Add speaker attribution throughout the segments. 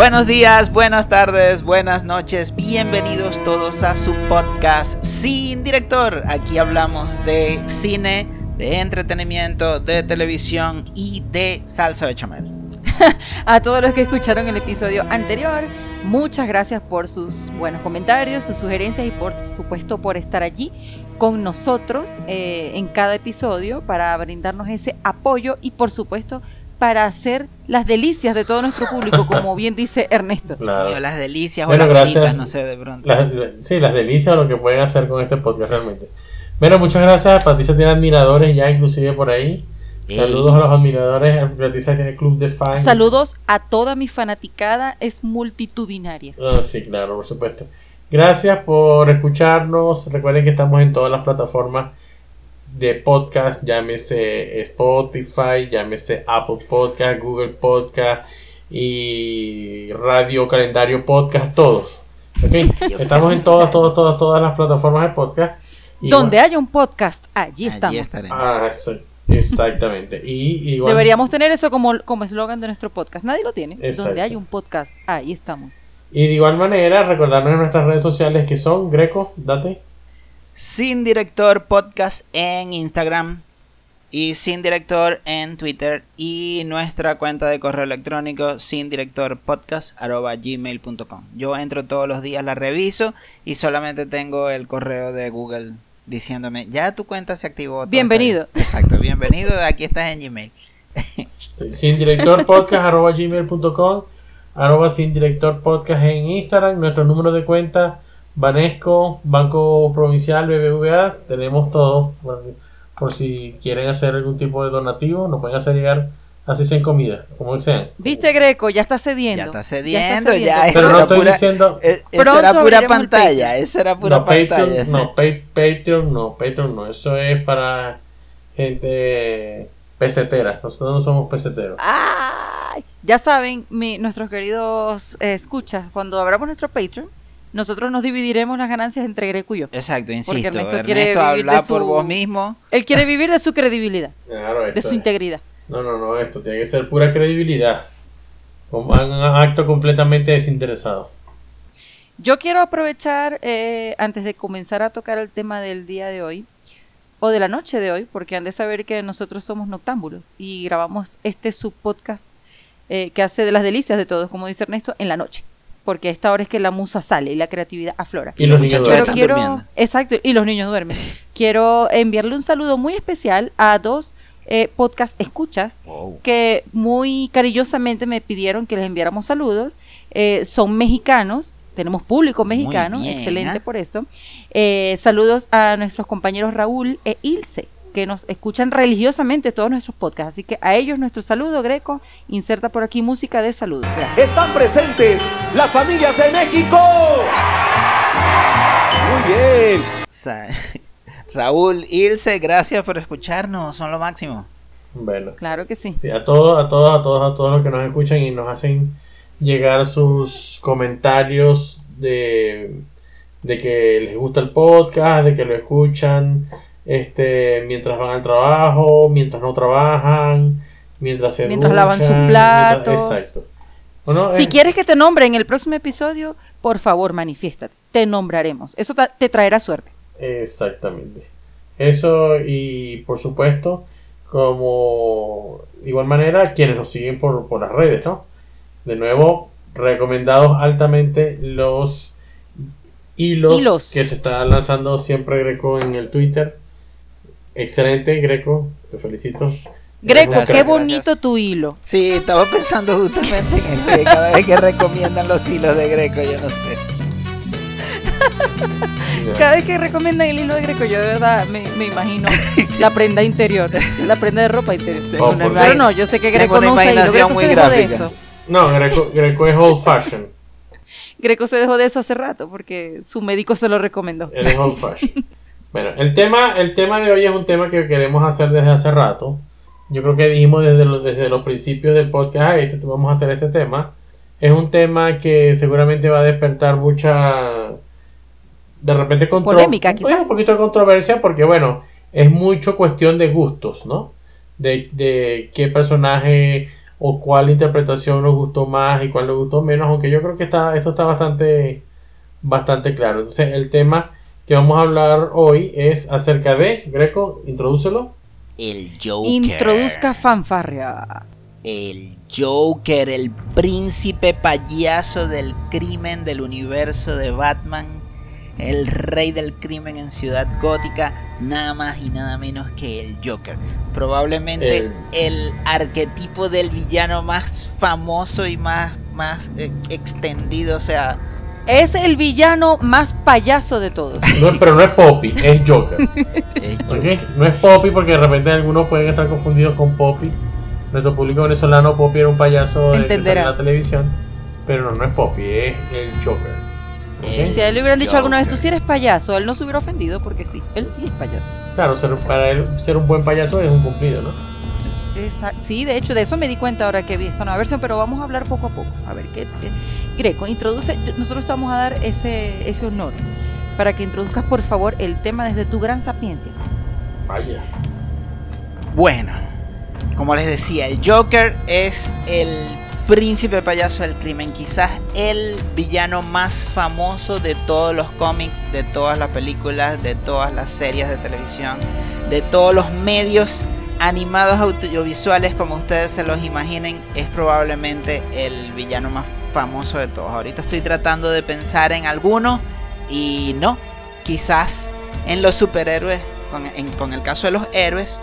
Speaker 1: Buenos días, buenas tardes, buenas noches, bienvenidos todos a su podcast Sin Director. Aquí hablamos de cine, de entretenimiento, de televisión y de salsa de chamel.
Speaker 2: a todos los que escucharon el episodio anterior, muchas gracias por sus buenos comentarios, sus sugerencias y por supuesto por estar allí con nosotros eh, en cada episodio para brindarnos ese apoyo y por supuesto para hacer las delicias de todo nuestro público, como bien dice Ernesto.
Speaker 1: Claro. Las delicias
Speaker 3: o las gracias, no sé, de pronto. sí, las delicias o lo que pueden hacer con este podcast realmente. Bueno, muchas gracias. Patricia tiene admiradores ya inclusive por ahí. Saludos a los admiradores. Patricia tiene club de fans.
Speaker 2: Saludos a toda mi fanaticada. Es multitudinaria.
Speaker 3: Ah, sí, claro, por supuesto. Gracias por escucharnos. Recuerden que estamos en todas las plataformas de podcast, llámese Spotify, llámese Apple Podcast, Google Podcast y Radio Calendario Podcast, todos. Estamos en todas, todas, todas, todas las plataformas de podcast.
Speaker 2: Donde haya un podcast, allí, estamos.
Speaker 3: Ah, exactamente. Y,
Speaker 2: Deberíamos tener eso como eslogan de nuestro podcast. Nadie lo tiene. Donde hay un podcast, ahí estamos.
Speaker 3: Y de igual manera, recordarnos en nuestras redes sociales que son Greco, date.
Speaker 1: Sin Director Podcast en Instagram y Sin Director en Twitter y nuestra cuenta de correo electrónico sin director podcast gmail.com. Yo entro todos los días, la reviso y solamente tengo el correo de Google diciéndome, ya tu cuenta se activó.
Speaker 2: Bienvenido.
Speaker 1: Exacto, bienvenido, aquí estás en Gmail.
Speaker 3: sin director podcast gmail.com, arroba sin director podcast en Instagram, nuestro número de cuenta Banesco, Banco Provincial, BBVA, tenemos todo. Por, si quieren hacer algún tipo de donativo, nos pueden hacer llegar así sin comida, como sean.
Speaker 2: Viste, Greco, ya está cediendo.
Speaker 1: Ya está cediendo, ya.
Speaker 3: Pero no estoy diciendo.
Speaker 1: Eh, eso era pura pantalla, eso era pura pantalla.
Speaker 3: no, Patreon no, Patreon no, eso es para gente pesetera. Nosotros no somos peseteros.
Speaker 2: Ay, ya saben, nuestros queridos eh, escuchas, cuando abramos nuestro Patreon nosotros nos dividiremos las ganancias entre Greco y yo.
Speaker 1: Exacto, insisto. Porque Ernesto, quiere habla por vos mismo.
Speaker 2: Él quiere vivir de su credibilidad. de su integridad.
Speaker 3: No, no, no, esto tiene que ser pura credibilidad. Un acto completamente desinteresado.
Speaker 2: Yo quiero aprovechar, eh, antes de comenzar a tocar el tema del día de hoy, o de la noche de hoy, porque han de saber que nosotros somos noctámbulos y grabamos este subpodcast eh, que hace de las delicias de todos, como dice Ernesto, en la noche porque a esta hora es que la musa sale y la creatividad aflora.
Speaker 3: Y los niños duermen.
Speaker 2: Quiero, exacto, y los niños duermen. quiero enviarle un saludo muy especial a dos eh, podcast escuchas que muy cariñosamente me pidieron que les enviáramos saludos. Eh, son mexicanos, tenemos público mexicano, excelente ¿eh? por eso. Eh, saludos a nuestros compañeros Raúl e Ilse que nos escuchan religiosamente todos nuestros podcasts. Así que a ellos nuestro saludo, Greco. Inserta por aquí música de saludo.
Speaker 4: Están presentes las familias de México.
Speaker 1: Muy bien. Raúl, Ilse, gracias por escucharnos. Son lo máximo.
Speaker 3: Bueno.
Speaker 2: Claro que sí.
Speaker 3: sí. a todos, a todos, a todos, a todos los que nos escuchan y nos hacen llegar sus comentarios de, de que les gusta el podcast, de que lo escuchan, este, mientras van al trabajo, mientras no trabajan, mientras se
Speaker 2: Mientras lavan sus platos.
Speaker 3: exacto.
Speaker 2: si eh, quieres que te nombre en el próximo episodio, por favor, manifiéstate. Te nombraremos. Eso te traerá suerte.
Speaker 3: Exactamente. Eso y por supuesto, como de igual manera, quienes nos siguen por, por las redes, ¿no? De nuevo, recomendados altamente los hilos, hilos, que se están lanzando siempre Greco en el Twitter Excelente, Greco. Te felicito.
Speaker 2: Greco, qué bonito tu hilo.
Speaker 1: Sí, estaba pensando justamente en eso. Cada vez que recomiendan los hilos de Greco, yo no sé.
Speaker 2: Cada vez que recomiendan el hilo de Greco, yo de verdad me, imagino la prenda interior, la prenda de ropa interior. Oh, Pero no, yo sé que Greco no usa hilo. Greco se dejó de eso.
Speaker 3: No, Greco, Greco es old fashion.
Speaker 2: Greco se dejó de eso hace rato porque su médico se lo recomendó.
Speaker 3: es old fashion. Bueno, el tema, el tema de hoy es un tema que queremos hacer desde hace rato. Yo creo que dijimos desde los, desde los principios del podcast, este, vamos a hacer este tema. Es un tema que seguramente va a despertar mucha, de repente,
Speaker 2: polémica, quizás.
Speaker 3: un poquito de controversia porque, bueno, es mucho cuestión de gustos, ¿no? De, de qué personaje o cuál interpretación nos gustó más y cuál nos gustó menos, aunque yo creo que está, esto está bastante, bastante claro. Entonces, el tema que vamos a hablar hoy es acerca de, Greco, introdúcelo.
Speaker 1: El Joker.
Speaker 2: Introduzca fanfarria.
Speaker 1: El Joker, el príncipe payaso del crimen del universo de Batman, el rey del crimen en Ciudad Gótica, nada más y nada menos que el Joker. Probablemente
Speaker 3: El-
Speaker 1: el, arquetipo del villano más famoso y más, más eh, extendido, o sea,
Speaker 2: Es el villano más payaso de todos.
Speaker 3: No, pero no es Poppy, es Joker.
Speaker 1: es
Speaker 3: ¿ok? No es Poppy porque de repente algunos pueden estar confundidos con Poppy. Nuestro público venezolano, Poppy era un payaso de que en la televisión. Pero no, no es Poppy, es el Joker.
Speaker 2: Si a él le hubieran dicho alguna vez, tú sí eres payaso, él no se hubiera ofendido porque sí, él sí es payaso.
Speaker 3: Claro, ser- para él ser un buen payaso es un cumplido, ¿no?
Speaker 2: Sí, de hecho, de eso me di cuenta ahora que vi esta nueva versión, pero vamos a hablar poco a poco. A ver, ¿qué, qué- Greco, introduce, nosotros te vamos a dar ese, ese honor para que introduzcas, por favor, el tema desde tu gran sapiencia.
Speaker 3: Vaya.
Speaker 1: Bueno, como les decía, el Joker es el príncipe payaso del crimen, quizás el villano más famoso de todos los cómics, de todas las películas, de todas las series de televisión, de todos los medios animados audiovisuales, como ustedes se los imaginen, es probablemente el villano más famoso de todos. Ahorita estoy tratando de pensar en alguno y no, quizás en los superhéroes, con, en- con el caso de los héroes,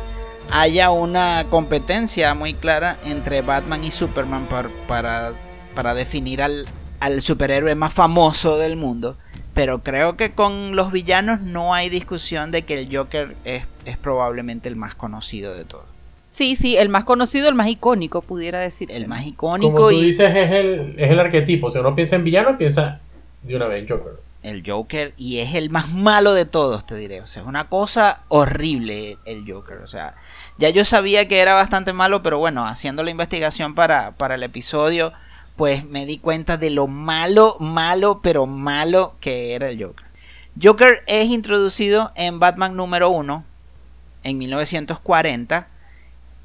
Speaker 1: haya una competencia muy clara entre Batman y Superman par- para, para definir al, al superhéroe más famoso del mundo. Pero creo que con los villanos no hay discusión de que el Joker es, es probablemente el más conocido de todos.
Speaker 2: Sí, sí, el más conocido, el más icónico, pudiera decir.
Speaker 1: El más
Speaker 3: Como
Speaker 1: icónico
Speaker 3: tú
Speaker 1: y
Speaker 3: dices, es el, es el arquetipo. Si uno piensa en villano, piensa de una vez en Joker.
Speaker 1: el Joker y es el más malo de todos, te diré. O sea, es una cosa horrible el Joker. O sea, ya yo sabía que era bastante malo, pero bueno, haciendo la investigación para, para el episodio, pues me di cuenta de lo malo, malo, pero malo que era el Joker. Joker es introducido en Batman número 1 en 1940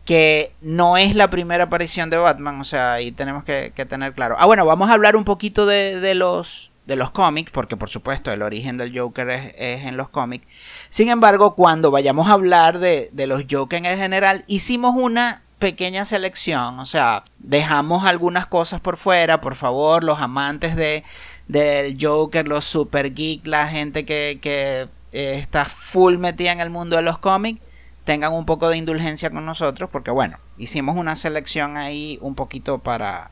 Speaker 1: que no es la primera aparición de Batman, o sea, ahí tenemos que, tener claro. Ah, bueno, vamos a hablar un poquito de, los, de los cómics, porque por supuesto el origen del Joker es, en los cómics. Sin embargo, cuando vayamos a hablar de, de los Joker en general, hicimos una pequeña selección, o sea, dejamos algunas cosas por fuera, por favor, los amantes de, del Joker, los super geek, la gente que, que eh, está full metida en el mundo de los cómics, tengan un poco de indulgencia con nosotros, porque bueno, hicimos una selección ahí un poquito para,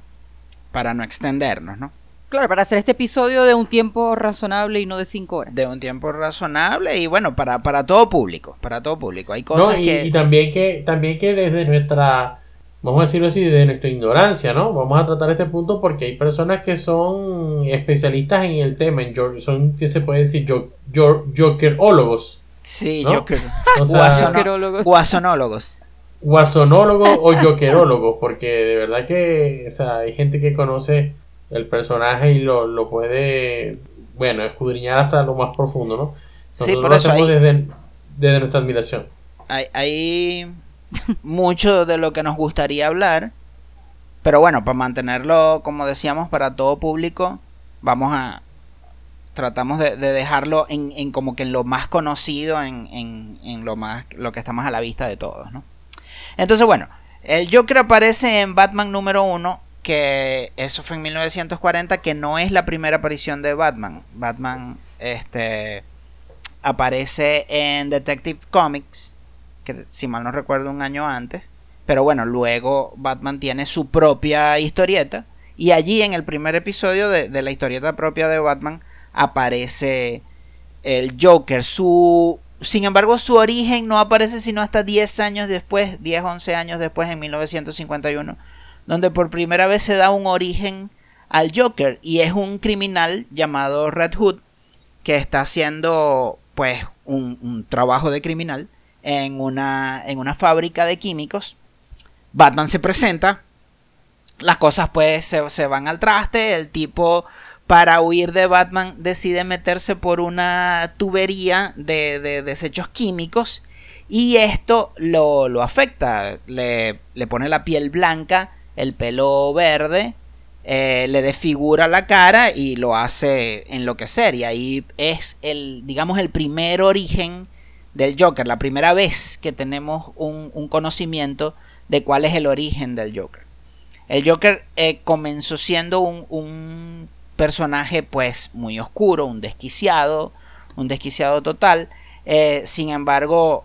Speaker 1: para no extendernos, ¿no?
Speaker 2: Claro, para hacer este episodio de un tiempo razonable y no de cinco horas.
Speaker 1: De un tiempo razonable y bueno, para, para todo público, para todo público. Hay cosas
Speaker 3: No, y,
Speaker 1: que...
Speaker 3: y también que también que desde nuestra vamos a decirlo así desde nuestra ignorancia no vamos a tratar este punto porque hay personas que son especialistas en el tema en son que se puede decir jo- jokerólogos
Speaker 1: Sí,
Speaker 3: ¿no?
Speaker 1: Joker.
Speaker 3: o sea
Speaker 1: Guasono- guasonólogos.
Speaker 3: guasonólogos o jokerólogos porque de verdad que o sea, hay gente que conoce el personaje y lo, lo puede bueno escudriñar hasta lo más profundo no
Speaker 1: Sí,
Speaker 3: nosotros
Speaker 1: por
Speaker 3: lo hacemos desde, desde nuestra admiración
Speaker 1: Hay, hay mucho de lo que nos gustaría hablar. Pero bueno, para mantenerlo, como decíamos, para todo público, vamos a. Tratamos de, de dejarlo en, en como que en lo más conocido, en, en, en lo más lo que está más a la vista de todos, ¿no? Entonces, bueno, el Joker aparece en Batman número 1, que eso fue en 1940, que no es la primera aparición de Batman. Batman, este aparece en Detective Comics, que si mal no recuerdo un año antes, pero bueno, luego Batman tiene su propia historieta y allí en el primer episodio de, de la historieta propia de Batman aparece el Joker. Su, sin embargo, su origen no aparece sino hasta 10 años después, 10, 11 años después, en 1951, donde por primera vez se da un origen al Joker y es un criminal llamado Red Hood que está haciendo pues un, trabajo de criminal en una, en una fábrica de químicos. Batman se presenta, las cosas pues se, se van al traste, el tipo para huir de Batman decide meterse por una tubería de, de desechos químicos y esto lo, lo afecta, le, le pone la piel blanca, el pelo verde, eh, le desfigura la cara y lo hace enloquecer. Y ahí es el, digamos, el primer origen del Joker, la primera vez que tenemos un, conocimiento de cuál es el origen del Joker. El Joker eh, comenzó siendo un, personaje pues muy oscuro, un desquiciado, un desquiciado total. Eh, sin embargo,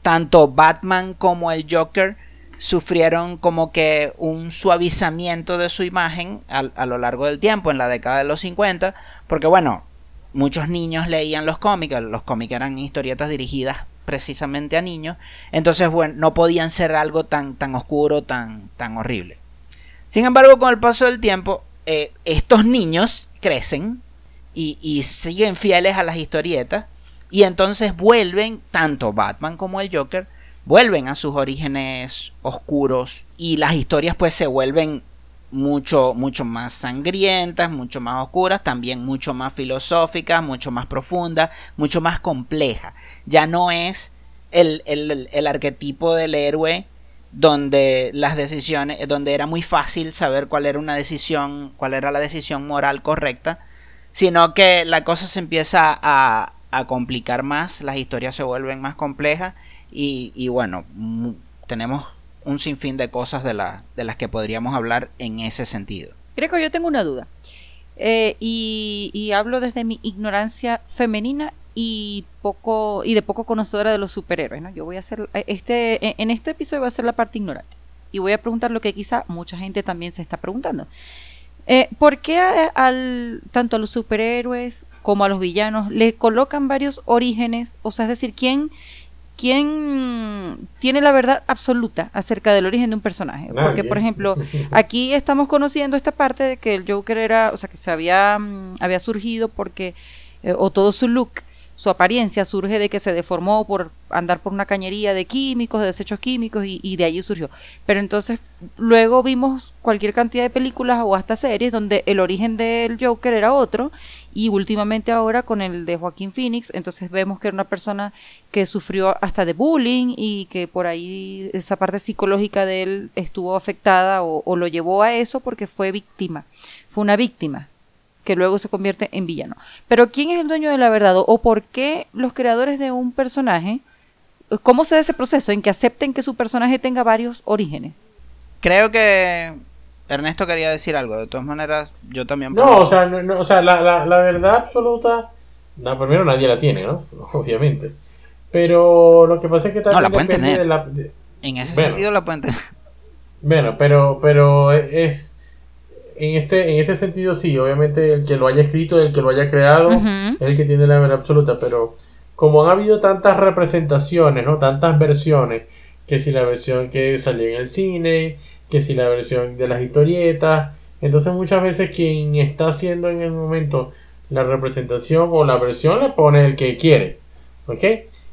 Speaker 1: tanto Batman como el Joker sufrieron como que un suavizamiento de su imagen a, lo largo del tiempo, en la década de los 50, porque bueno, muchos niños leían los cómics, los cómics eran historietas dirigidas precisamente a niños, entonces bueno, no podían ser algo tan, tan oscuro, tan, tan horrible. Sin embargo, con el paso del tiempo, eh, estos niños crecen y, y siguen fieles a las historietas, y entonces vuelven, tanto Batman como el Joker, vuelven a sus orígenes oscuros y las historias pues se vuelven mucho mucho más sangrientas, mucho más oscuras, también mucho más filosóficas, mucho más profundas, mucho más complejas. Ya no es el, el, arquetipo del héroe donde las decisiones, donde era muy fácil saber cuál era una decisión, cuál era la decisión moral correcta, sino que la cosa se empieza a, a complicar más, las historias se vuelven más complejas y, bueno, tenemos un sinfín de cosas de, de las que podríamos hablar en ese sentido.
Speaker 2: Creo que yo tengo una duda. Eh, y, hablo desde mi ignorancia femenina y poco y de poco conocedora de los superhéroes, ¿no? Yo voy a hacer eh, este e, en este episodio voy a ser la parte ignorante y voy a preguntar lo que quizá mucha gente también se está preguntando. Eh, ¿Por qué al, tanto a los superhéroes como a los villanos le colocan varios orígenes? O sea, es decir, ¿quién, ¿quién tiene la verdad absoluta acerca del origen de un personaje? Porque, por ejemplo, aquí estamos conociendo esta parte de que el Joker era, o sea, que se había, mm, había surgido porque, eh, o todo su look su apariencia surge de que se deformó por andar por una cañería de químicos, de desechos químicos, y, de allí surgió. Pero entonces luego vimos cualquier cantidad de películas o hasta series donde el origen del Joker era otro, y últimamente ahora con el de Joaquín Phoenix, entonces vemos que era una persona que sufrió hasta de bullying y que por ahí esa parte psicológica de él estuvo afectada o, o lo llevó a eso porque fue víctima, fue una víctima que luego se convierte en villano. Pero ¿quién es el dueño de la verdad? ¿O por qué los creadores de un personaje, cómo se da ese proceso en que acepten que su personaje tenga varios orígenes?
Speaker 1: Creo que Ernesto quería decir algo, de todas maneras yo también...
Speaker 3: No, o sea, o sea la, verdad absoluta, no, primero nadie la tiene, ¿no? Obviamente. Pero lo que pasa es que también
Speaker 1: no, la pueden tener. En ese sentido la pueden tener.
Speaker 3: Bueno, pero, pero es en este, en este sentido sí, obviamente el que lo haya escrito, el que lo haya creado, es el que tiene la verdad absoluta, pero como han habido tantas representaciones, ¿no? Tantas versiones, que si la versión que salió en el cine, que si la versión de las historietas, entonces muchas veces quien está haciendo en el momento la representación o la versión le pone el que quiere, ¿ok?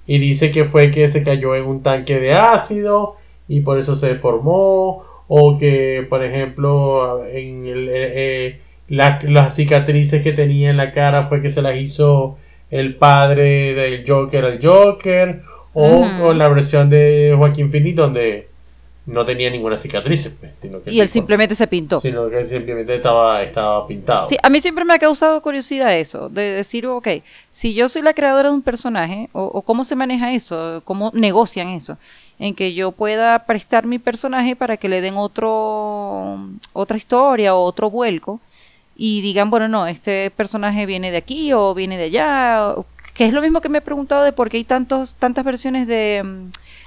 Speaker 3: Y dice que fue que se cayó en un tanque de ácido y por eso se deformó o que por ejemplo en el, eh, eh, las, cicatrices que tenía en la cara fue que se las hizo el padre del Joker al Joker o, la versión de Joaquín Phoenix donde no tenía ninguna cicatriz pues, sino que
Speaker 2: y él simplemente se pintó.
Speaker 3: sino que simplemente estaba, estaba pintado.
Speaker 2: Sí, a mí siempre me ha causado curiosidad eso de decir ok si yo soy la creadora de un personaje o, o cómo se maneja eso cómo negocian eso en que yo pueda prestar mi personaje para que le den otro otra historia o otro vuelco y digan, bueno, no, este personaje viene de aquí o viene de allá, que es lo mismo que me he preguntado de por qué hay tantos tantas versiones de,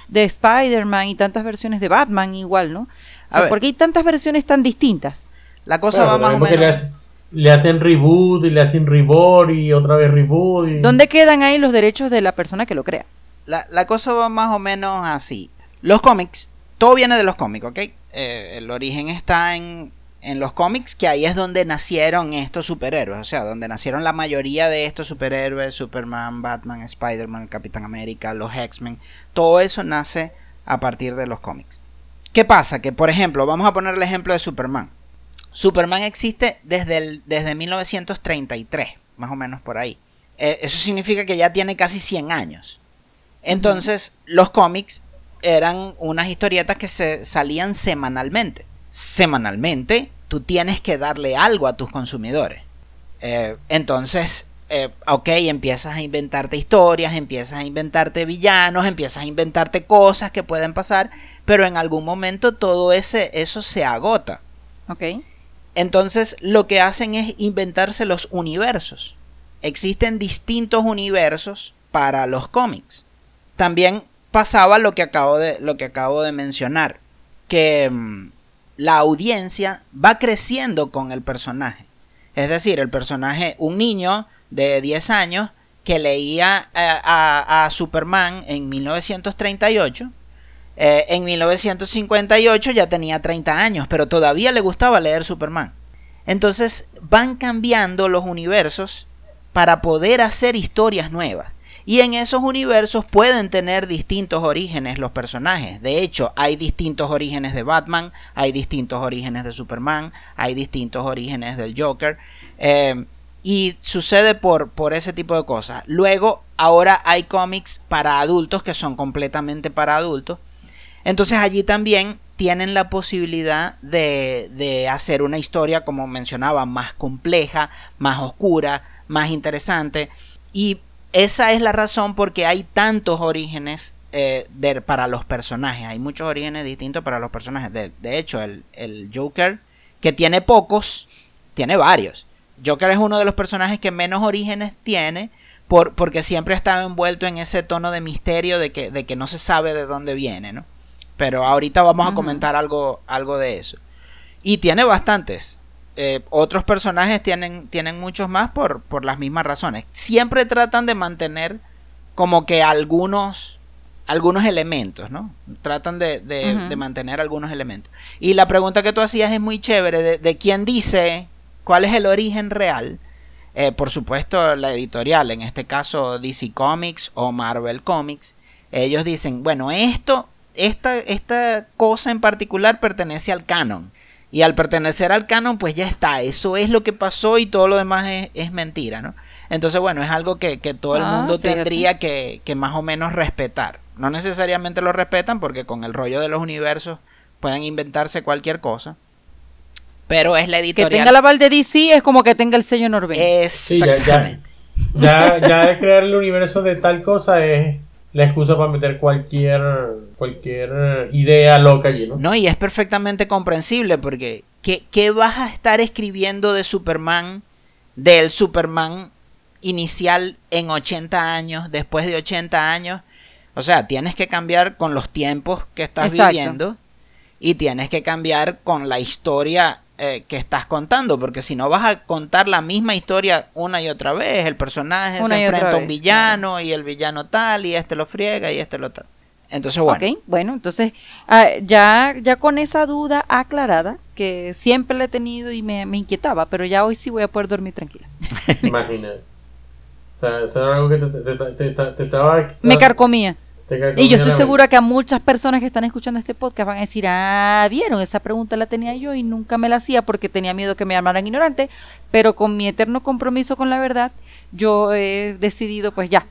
Speaker 2: de Spider-Man y tantas versiones de Batman igual, ¿no? O sea, ¿por qué hay tantas versiones tan distintas?
Speaker 1: La cosa va más o menos...
Speaker 3: Le, hacen reboot y le hacen reboot y otra vez reboot. Y...
Speaker 2: ¿Dónde quedan ahí los derechos de la persona que lo crea?
Speaker 1: La, cosa va más o menos así. Los cómics, todo viene de los cómics, ¿ok? Eh, el origen está en, en los cómics, que ahí es donde nacieron estos superhéroes, o sea, donde nacieron la mayoría de estos superhéroes, Superman, Batman, Spider-Man, Capitán América, los X-Men, todo eso nace a partir de los cómics. ¿Qué pasa? Que, por ejemplo, vamos a poner el ejemplo de Superman. Superman existe desde, desde 1933, más o menos por ahí. Eh, eso significa que ya tiene casi 100 años. Entonces, los cómics eran unas historietas que se salían semanalmente. semanalmente, tú tienes que darle algo a tus consumidores. Eh, entonces, eh, ok, empiezas a inventarte historias, empiezas a inventarte villanos, empiezas a inventarte cosas que pueden pasar, pero en algún momento todo ese, eso se agota.
Speaker 2: Ok.
Speaker 1: Entonces, lo que hacen es inventarse los universos. Existen distintos universos para los cómics. También pasaba lo que acabo de, lo que acabo de mencionar, que mm, la audiencia va creciendo con el personaje. Es decir, el personaje, un niño de 10 años que leía a, Superman en 1938, eh, en 1958 ya tenía 30 años, pero todavía le gustaba leer Superman. Entonces van cambiando los universos para poder hacer historias nuevas. Y en esos universos pueden tener distintos orígenes los personajes. De hecho, hay distintos orígenes de Batman, hay distintos orígenes de Superman, hay distintos orígenes del Joker. Eh, y sucede por, por ese tipo de cosas. Luego, ahora hay cómics para adultos que son completamente para adultos. Entonces allí también tienen la posibilidad de, de hacer una historia, como mencionaba, más compleja, más oscura, más interesante. Y esa es la razón porque hay tantos orígenes eh, para los personajes. Hay muchos orígenes distintos para los personajes. De, hecho, el, el, Joker, que tiene pocos, tiene varios. Joker es uno de los personajes que menos orígenes tiene. Por, porque siempre ha estado envuelto en ese tono de misterio de que, de que no se sabe de dónde viene, ¿no? Pero ahorita vamos a comentar algo, algo de eso. Y tiene bastantes. Eh, otros personajes tienen, tienen muchos más por, por las mismas razones. Siempre tratan de mantener como que algunos, algunos elementos, ¿no? Tratan de, de, mantener algunos elementos. Y la pregunta que tú hacías es muy chévere, de, de quién dice cuál es el origen real. Eh, por supuesto, la editorial, en este caso DC Comics o Marvel Comics, ellos dicen, bueno, esto, esta, esta cosa en particular pertenece al canon. Y al pertenecer al canon, pues ya está, eso es lo que pasó y todo lo demás es, mentira, ¿no? Entonces, bueno, es algo que, todo el ah, mundo tendría que, más o menos respetar. No necesariamente lo respetan porque con el rollo de los universos pueden inventarse cualquier cosa. Pero es la editorial.
Speaker 2: Que tenga la Val de DC es como que tenga el sello Norben.
Speaker 3: Exactamente. ya, ya crear el universo de tal cosa es la excusa para meter cualquier, cualquier idea loca allí, ¿no?
Speaker 1: No, y es perfectamente comprensible porque ¿qué, ¿qué, vas a estar escribiendo de Superman, del Superman inicial en 80 años, después de 80 años? O sea, tienes que cambiar con los tiempos que estás viviendo y tienes que cambiar con la historia eh, que estás contando, porque si no vas a contar la misma historia una y otra vez, el personaje se enfrenta a un villano y el villano tal y este lo friega y este lo tal. Entonces, bueno.
Speaker 2: Entonces ah, ya, ya con esa duda aclarada, que siempre la he tenido y me, inquietaba, pero ya hoy sí voy a poder dormir tranquila.
Speaker 3: Imagínate. O sea, eso era algo que te, te estaba...
Speaker 2: Me carcomía. Y yo estoy segura que a muchas personas que están escuchando este podcast van a decir, ah, vieron, esa pregunta la tenía yo y nunca me la hacía porque tenía miedo que me llamaran ignorante, pero con mi eterno compromiso con la verdad, yo he decidido pues ya,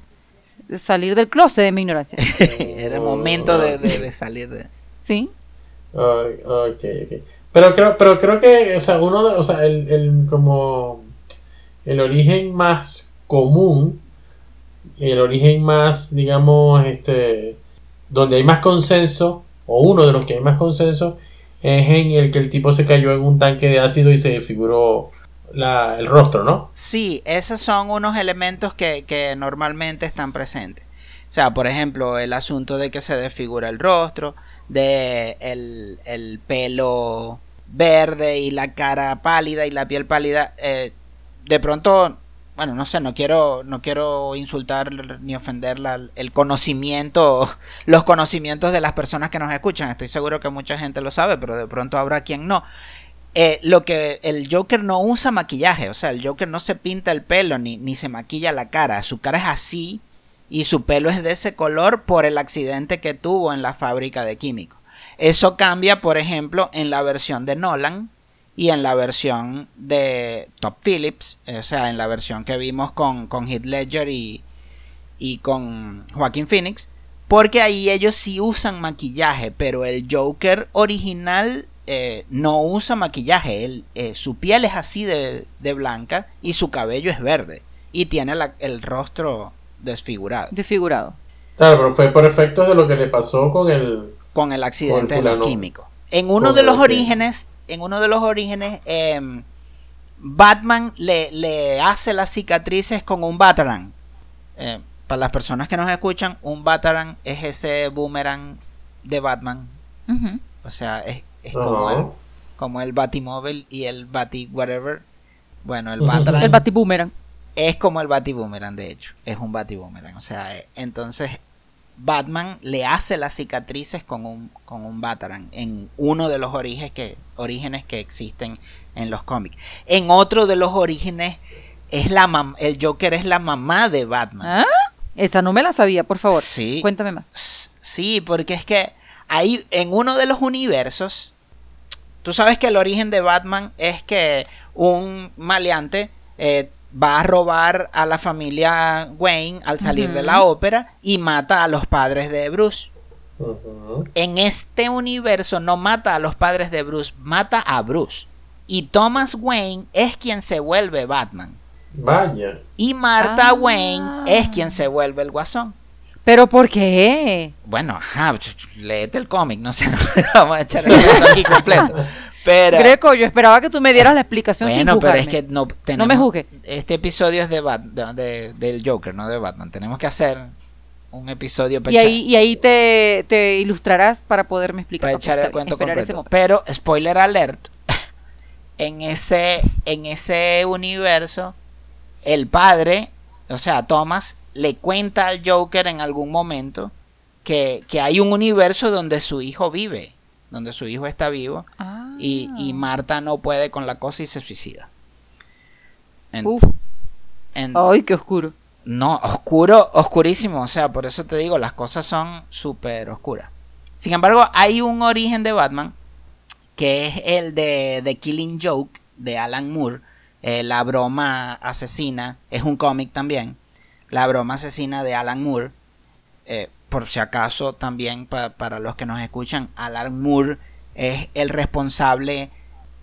Speaker 2: salir del closet de mi ignorancia.
Speaker 1: Era el momento de, salir de...
Speaker 2: Sí.
Speaker 3: ok, ok. Pero creo, pero creo que, o sea, uno, o sea, el, el, como el origen más común el origen más, digamos, este, donde hay más consenso, o uno de los que hay más consenso, es en el que el tipo se cayó en un tanque de ácido y se desfiguró el rostro, ¿no?
Speaker 1: Sí, esos son unos elementos que, normalmente están presentes. O sea, por ejemplo, el asunto de que se desfigura el rostro, de el, el pelo verde y la cara pálida y la piel pálida. Eh, de pronto bueno, no sé, no quiero, no quiero insultar ni ofender el conocimiento, los conocimientos de las personas que nos escuchan. Estoy seguro que mucha gente lo sabe, pero de pronto habrá quien no. Eh, lo que el Joker no usa maquillaje, o sea, el Joker no se pinta el pelo ni, ni se maquilla la cara. Su cara es así y su pelo es de ese color por el accidente que tuvo en la fábrica de químicos. Eso cambia, por ejemplo, en la versión de Nolan, y en la versión de Top Phillips, o sea, en la versión que vimos con, con Heath Ledger y, y con Joaquin Phoenix, porque ahí ellos sí usan maquillaje, pero el Joker original eh, no usa maquillaje. Él, eh, su piel es así de, de, blanca y su cabello es verde. Y tiene la, el rostro desfigurado.
Speaker 2: Desfigurado.
Speaker 3: Claro, pero fue por efectos de lo que le pasó con el...
Speaker 1: Con el accidente de los químicos. En uno de los orígenes, en uno de los orígenes, eh, Batman le, le, hace las cicatrices con un Batarang. Eh, para las personas que nos escuchan, un Batarang es ese boomerang de Batman. O sea, es, es como, el, como el Batimóvil y el Bati whatever. Bueno, el Batarang.
Speaker 2: El Batiboomerang.
Speaker 1: Es como el Batiboomerang, de hecho. Es un Batiboomerang. O sea, eh, entonces Batman le hace las cicatrices con un, con un Batarang en uno de los orígenes que, orígenes que existen en los cómics. En otro de los orígenes es la mam el Joker es la mamá de Batman.
Speaker 2: ¿Ah? Esa no me la sabía, por favor.
Speaker 1: Sí.
Speaker 2: Cuéntame más.
Speaker 1: Sí, porque es que ahí en uno de los universos, tú sabes que el origen de Batman es que un maleante eh, va a robar a la familia Wayne al salir uh -huh. de la ópera y mata a los padres de Bruce. Uh -huh. En este universo no mata a los padres de Bruce, mata a Bruce. Y Thomas Wayne es quien se vuelve Batman.
Speaker 3: Vaya.
Speaker 1: Y Martha ah. Wayne es quien se vuelve el guasón.
Speaker 2: ¿Pero por qué?
Speaker 1: Bueno, ajá, léete el cómic, no sé, no vamos a echar el aquí completo. Pero,
Speaker 2: Greco, yo esperaba que tú me dieras la explicación
Speaker 1: bueno,
Speaker 2: sin
Speaker 1: pero es que no, tenemos,
Speaker 2: no me juzgue.
Speaker 1: Este episodio es de, Bat, de, de, del Joker, no de Batman. Tenemos que hacer un episodio
Speaker 2: y ahí, y ahí te, te, ilustrarás para poderme explicar.
Speaker 1: Para echar el cuento completo. Pero, spoiler alert, en ese, en ese universo, el padre, o sea, Thomas, le cuenta al Joker en algún momento que, que hay un universo donde su hijo vive, donde su hijo está vivo,
Speaker 2: ah.
Speaker 1: y, y, Marta no puede con la cosa y se suicida.
Speaker 2: En, Uf. En, Ay, qué oscuro.
Speaker 1: No, oscuro, oscurísimo, o sea, por eso te digo, las cosas son súper oscuras. Sin embargo, hay un origen de Batman que es el de The Killing Joke de Alan Moore, eh, La broma asesina, es un cómic también, La broma asesina de Alan Moore, eh, por si acaso también pa para los que nos escuchan, Alan Moore es el responsable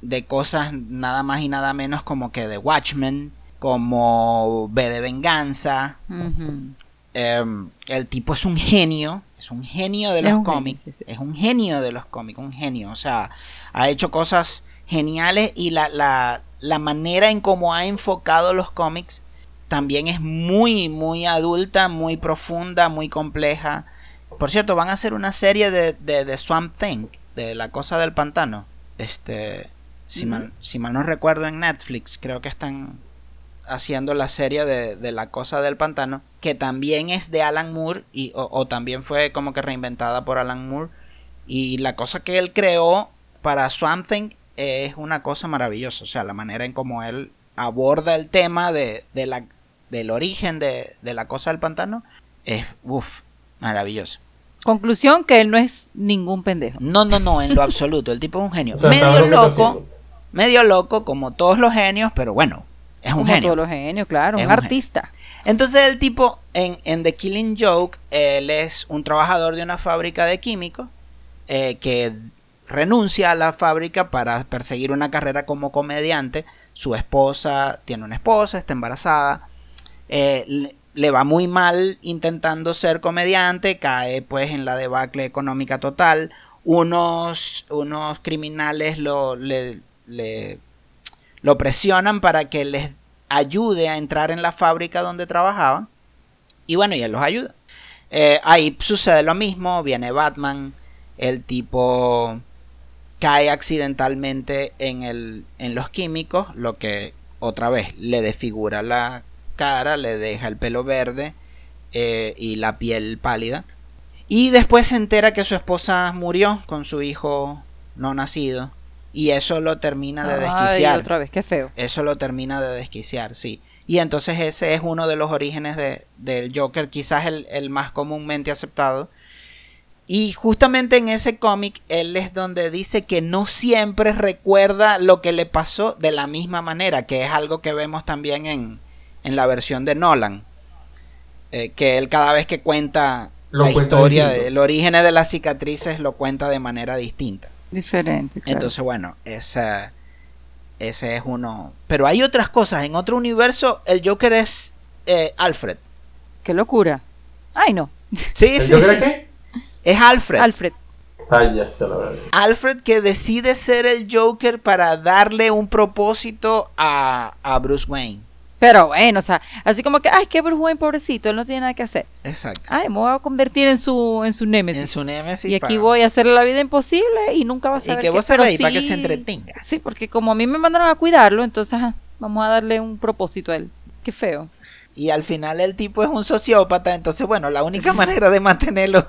Speaker 1: de cosas nada más y nada menos como que de Watchmen, como B de Venganza.
Speaker 2: Uh -huh.
Speaker 1: eh, el tipo es un genio, es un genio de los cómics, sí, sí. es un genio de los cómics, un genio, o sea, ha hecho cosas geniales y la, la, la manera en cómo ha enfocado los cómics también es muy, muy adulta, muy profunda, muy compleja. Por cierto, van a hacer una serie de, de, de Swamp Thing, de La Cosa del Pantano. Este, si, mal, si mal no recuerdo en Netflix, creo que están haciendo la serie de, de, La Cosa del Pantano, que también es de Alan Moore, y, o, o, también fue como que reinventada por Alan Moore. Y la cosa que él creó para Swamp Thing es una cosa maravillosa. O sea, la manera en cómo él aborda el tema de, de la, del origen de, de, La Cosa del Pantano es, uff, maravilloso.
Speaker 2: Conclusión que él no es ningún pendejo.
Speaker 1: No, no, no, en lo absoluto. El tipo es un genio. O sea, medio loco, medio loco, como todos los genios, pero bueno, es un
Speaker 2: Como
Speaker 1: genio.
Speaker 2: todos los genios, claro,
Speaker 1: Es
Speaker 2: un,
Speaker 1: un
Speaker 2: artista.
Speaker 1: Entonces el tipo en, en, The Killing Joke, él es un trabajador de una fábrica de químicos eh, que renuncia a la fábrica para perseguir una carrera como comediante. Su esposa tiene una esposa, está embarazada. Eh, le, va muy mal intentando ser comediante, cae pues en la debacle económica total. Unos, unos criminales lo, le, le lo presionan para que les ayude a entrar en la fábrica donde trabajaba. Y bueno, y él los ayuda. Eh, ahí sucede lo mismo, viene Batman, el tipo cae accidentalmente en, el, en los químicos, lo que otra vez le desfigura la cara, le deja el pelo verde eh, y la piel pálida. Y después se entera que su esposa murió con su hijo no nacido. Y eso lo termina de desquiciar.
Speaker 2: Ay, otra vez, qué feo.
Speaker 1: Eso lo termina de desquiciar, sí. Y entonces ese es uno de los orígenes de, del Joker, quizás el, el, más comúnmente aceptado. Y justamente en ese cómic, él es donde dice que no siempre recuerda lo que le pasó de la misma manera, que es algo que vemos también en, en la versión de Nolan. Eh, que él cada vez que cuenta
Speaker 3: lo
Speaker 1: la
Speaker 3: cuenta
Speaker 1: historia,
Speaker 3: distinto.
Speaker 1: el origen de las cicatrices lo cuenta de manera distinta.
Speaker 2: Diferente. claro.
Speaker 1: Entonces, bueno, esa, ese es uno. Pero hay otras cosas. En otro universo, el Joker es eh, Alfred.
Speaker 2: Qué locura. Ay, no.
Speaker 1: Sí,
Speaker 3: ¿El
Speaker 1: sí,
Speaker 3: Joker
Speaker 1: sí.
Speaker 3: es qué?
Speaker 1: Es Alfred.
Speaker 2: Alfred.
Speaker 3: Ay, ya la verdad.
Speaker 1: Alfred que decide ser el Joker para darle un propósito a, a Bruce Wayne.
Speaker 2: Pero bueno, o sea, así como que, ay, qué Bruce Wayne, pobrecito, él no tiene nada que hacer.
Speaker 1: Exacto.
Speaker 2: Ay, me voy a convertir en su, en su némesis.
Speaker 1: en su némesis.
Speaker 2: y aquí
Speaker 1: pa-
Speaker 2: voy a hacerle la vida imposible y nunca va a
Speaker 1: Y
Speaker 2: saber
Speaker 1: que
Speaker 2: qué,
Speaker 1: vos
Speaker 2: pero
Speaker 1: sabéis, para que
Speaker 2: sí-
Speaker 1: se entretenga.
Speaker 2: Sí, porque como a mí me mandaron a cuidarlo, entonces ajá, vamos a darle un propósito a él. Qué feo.
Speaker 1: Y al final el tipo es un sociópata, entonces bueno, la única manera de mantenerlo,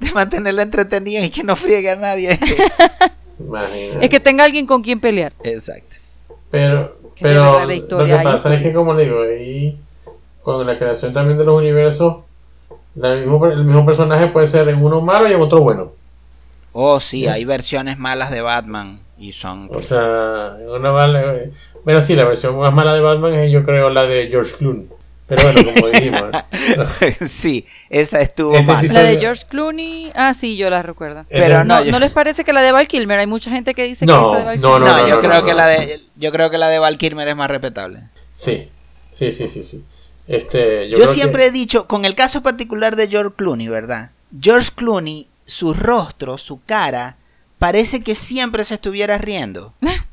Speaker 1: de mantenerlo entretenido y que no friegue a nadie. es-
Speaker 3: Imagínate.
Speaker 2: Es que tenga alguien con quien pelear.
Speaker 1: Exacto.
Speaker 3: Pero,
Speaker 2: Que
Speaker 3: pero lo
Speaker 2: historia
Speaker 3: que
Speaker 2: hay
Speaker 3: pasa es que, como le digo, ahí, con la creación también de los universos, la mismo- el mismo personaje puede ser en uno malo y en otro bueno.
Speaker 1: Oh, sí, hay versiones malas de Batman y son...
Speaker 3: O sea, en una mala- bueno, sí, la versión más mala de Batman es, yo creo, la de George Clooney. Pero bueno, como dijimos,
Speaker 1: sí, esa estuvo
Speaker 3: Este
Speaker 1: mal.
Speaker 3: episodio-
Speaker 2: La de George Clooney, ah, sí, yo la recuerdo.
Speaker 1: Pero
Speaker 2: No,
Speaker 1: no, yo-
Speaker 2: ¿no les parece que la de Val Kilmer? Hay mucha gente que dice
Speaker 3: No,
Speaker 2: que esa de Val
Speaker 3: no,
Speaker 2: Kilmer.
Speaker 1: No,
Speaker 3: no,
Speaker 1: yo
Speaker 3: no,
Speaker 1: creo
Speaker 3: no,
Speaker 1: que
Speaker 3: no.
Speaker 1: la de yo creo que la de Val Kilmer es más respetable.
Speaker 3: sí, sí, sí, sí, sí. Este, yo
Speaker 1: Yo,
Speaker 3: creo
Speaker 1: siempre
Speaker 3: que-
Speaker 1: he dicho, con el caso particular de George Clooney, ¿verdad? George Clooney, su rostro, su cara, parece que siempre se estuviera riendo.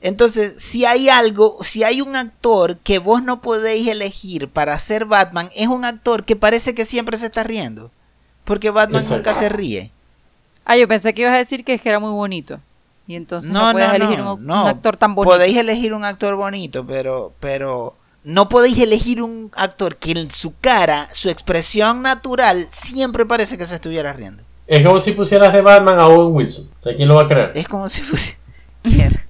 Speaker 1: Entonces, si hay algo, si hay un actor que vos no podéis elegir para ser Batman, es un actor que parece que siempre se está riendo. Porque Batman
Speaker 3: Exacto.
Speaker 1: nunca se ríe.
Speaker 2: Ah, yo pensé que ibas a decir que es que era muy bonito. Y entonces no,
Speaker 1: no,
Speaker 2: elegir
Speaker 1: no,
Speaker 2: un,
Speaker 1: no.
Speaker 2: un actor tan bonito.
Speaker 1: Podéis elegir un actor bonito, pero, pero no podéis elegir un actor que en su cara, su expresión natural, siempre parece que se estuviera riendo.
Speaker 3: Es como si pusieras de Batman a Owen Wilson. O sea, ¿quién lo va a creer?
Speaker 1: Es como si fuese...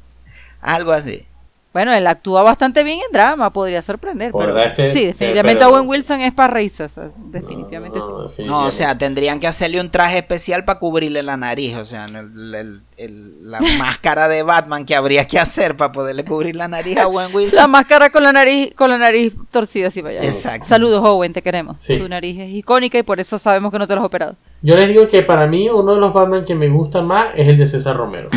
Speaker 1: Algo así.
Speaker 2: Bueno, él actúa bastante bien en drama, podría sorprender. Pero,
Speaker 3: este-
Speaker 2: sí, definitivamente
Speaker 3: pero-
Speaker 2: Owen Wilson es para sea, definitivamente
Speaker 3: No,
Speaker 2: sí.
Speaker 1: No, o sea, tendrían que hacerle un traje especial para cubrirle la nariz. O sea, el- el- el- la máscara de Batman que habría que hacer para poderle cubrir la nariz a Owen
Speaker 2: La
Speaker 1: Wilson.
Speaker 2: máscara con la nariz, con la nariz torcida así para allá.
Speaker 1: Exacto.
Speaker 2: Saludos, Owen, te queremos.
Speaker 3: Sí.
Speaker 2: Tu nariz es icónica y por eso sabemos que no te lo has operado.
Speaker 3: Yo les digo que para mí uno de los Batman que me gusta más es el de César Romero.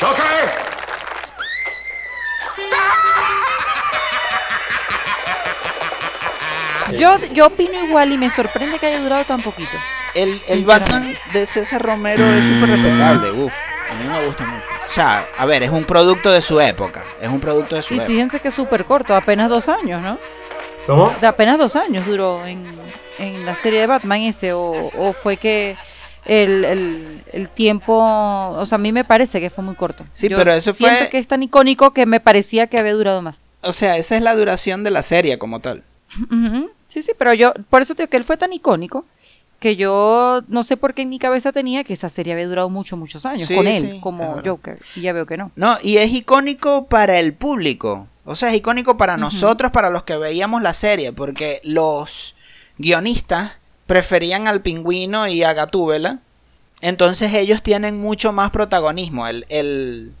Speaker 4: ¡Joker!
Speaker 2: Yo, yo opino igual y me sorprende que haya durado tan poquito.
Speaker 1: El, el. Batman de César Romero es súper respetable. Uf, a mí me gusta mucho. O sea, a ver, es un producto de su época. Es un producto de su
Speaker 2: Y
Speaker 1: época.
Speaker 2: fíjense que es súper corto, apenas dos años, ¿no?
Speaker 3: ¿Cómo?
Speaker 2: De apenas dos años duró en, en la serie de Batman ese, o, o fue que el, el, el tiempo, o sea, a mí me parece que fue muy corto.
Speaker 1: Sí,
Speaker 2: Yo
Speaker 1: pero eso
Speaker 2: siento
Speaker 1: fue-
Speaker 2: que es tan icónico que me parecía que había durado más.
Speaker 1: O sea, esa es la duración de la serie como tal.
Speaker 2: Ujú, Sí, sí, pero yo, por eso te digo que él fue tan icónico que yo no sé por qué en mi cabeza tenía que esa serie había durado muchos, muchos años
Speaker 1: Sí,
Speaker 2: con él como. Joker. Y ya veo que no.
Speaker 1: No, y es icónico para el público. O sea, es icónico para nosotros, para los que veíamos la serie, porque los guionistas preferían al pingüino y a Gatúbela. Entonces ellos tienen mucho más protagonismo. El, el,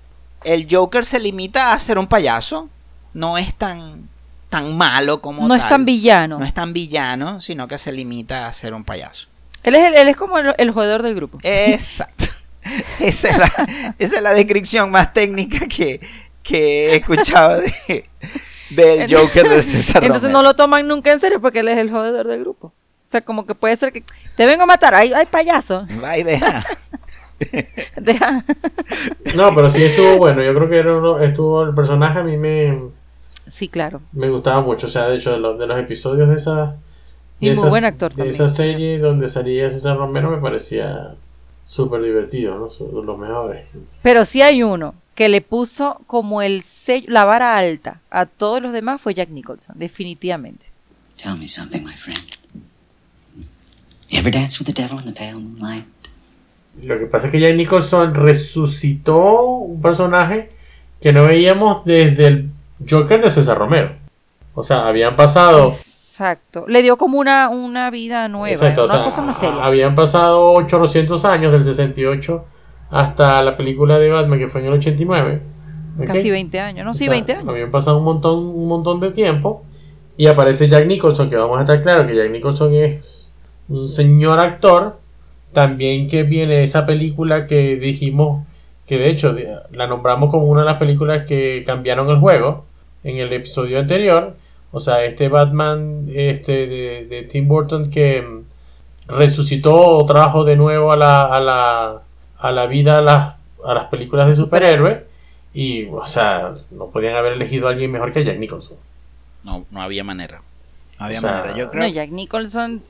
Speaker 1: el Joker se limita a ser un payaso. No es tan, tan malo como
Speaker 2: No es tan villano.
Speaker 1: No es tan villano, sino que se limita a ser un payaso.
Speaker 2: Él, es el- él es como el, el jodedor del grupo.
Speaker 1: Exacto. Esa es la, esa es la descripción más técnica que, que he escuchado de, del Joker de César
Speaker 2: Entonces
Speaker 1: Romero.
Speaker 2: no lo toman nunca en serio porque él es el jodedor del grupo. O sea, como que puede ser que te vengo a matar, ay, ay payaso.
Speaker 1: Va y deja.
Speaker 2: Deja.
Speaker 3: No, pero sí estuvo bueno. Yo creo que era uno- estuvo el personaje a mí me,
Speaker 2: Sí, claro.
Speaker 3: me gustaba mucho. O sea, de hecho, de los, de los episodios de esa,
Speaker 2: Y
Speaker 3: de
Speaker 2: muy
Speaker 3: esas-
Speaker 2: buen actor
Speaker 3: de
Speaker 2: también.
Speaker 3: esa serie donde salía César Romero me parecía súper divertido, ¿no? Los mejores.
Speaker 2: Pero sí hay uno que le puso como el sello, la vara alta a todos los demás fue Jack Nicholson, definitivamente.
Speaker 5: Tell me something, my friend. You ever dance with the devil in the pale moonlight?
Speaker 3: Lo que pasa es que Jack Nicholson resucitó un personaje que no veíamos desde el Joker de César Romero. O sea, habían pasado.
Speaker 2: Exacto. Le dio como una, una vida nueva,
Speaker 3: Exacto, o
Speaker 2: una
Speaker 3: sea,
Speaker 2: cosa más seria.
Speaker 3: habían pasado 800 años del 68 hasta la película de Batman que fue en el 89. ¿ok?
Speaker 2: Casi 20 años, ¿no?
Speaker 3: O
Speaker 2: Sí,
Speaker 3: sea,
Speaker 2: 20 años.
Speaker 3: Habían pasado un montón, un montón de tiempo. Y aparece Jack Nicholson, que vamos a estar claros que Jack Nicholson es un señor actor. también que viene esa película que dijimos que de hecho la nombramos como una de las películas que cambiaron el juego en el episodio anterior. O sea, este Batman este de, de Tim Burton que mm, resucitó o trajo de nuevo a la, a la, a la vida a las, a las películas de superhéroes. Y, o sea, no podían haber elegido a alguien mejor que Jack Nicholson.
Speaker 1: No, no había manera. No había
Speaker 3: O sea,
Speaker 1: manera. Yo creo
Speaker 2: No, Jack Nicholson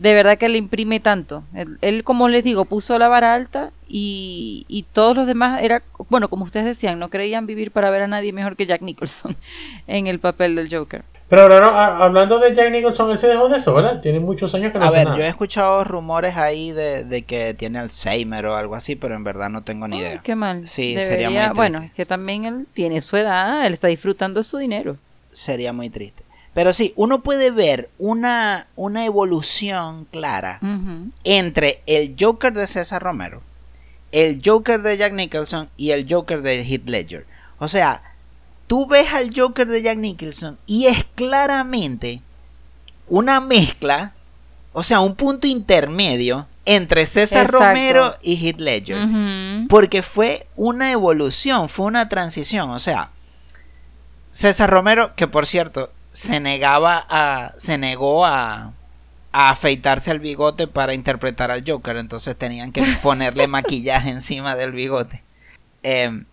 Speaker 2: de verdad que le imprime tanto. Él, él, como les digo, puso la vara alta y, y todos los demás era, bueno, como ustedes decían, no creían vivir para ver a nadie mejor que Jack Nicholson en el papel del Joker.
Speaker 3: Pero ahora, no, a- hablando de Jack Nicholson, él se dejó de eso, ¿verdad? Tiene muchos años que no
Speaker 1: A ver,
Speaker 3: nada.
Speaker 1: yo he escuchado rumores ahí de, de que tiene Alzheimer o algo así, pero en verdad no tengo ni
Speaker 2: Ay,
Speaker 1: idea.
Speaker 2: qué mal.
Speaker 1: Sí, sería muy triste.
Speaker 2: Bueno, es que también él tiene su edad, él está disfrutando de su dinero.
Speaker 1: Sería muy triste. Pero sí, uno puede ver una, una evolución clara entre el Joker de César Romero, el Joker de Jack Nicholson y el Joker de Heath Ledger. O sea, tú ves al Joker de Jack Nicholson y es claramente una mezcla, o sea, un punto intermedio entre César
Speaker 2: Exacto.
Speaker 1: Romero y Heath Ledger. Porque fue una evolución, fue una transición. O sea, César Romero, que por cierto, se negaba a. se negó a. a afeitarse el bigote para interpretar al Joker. Entonces tenían que ponerle maquillaje encima del bigote. Eh,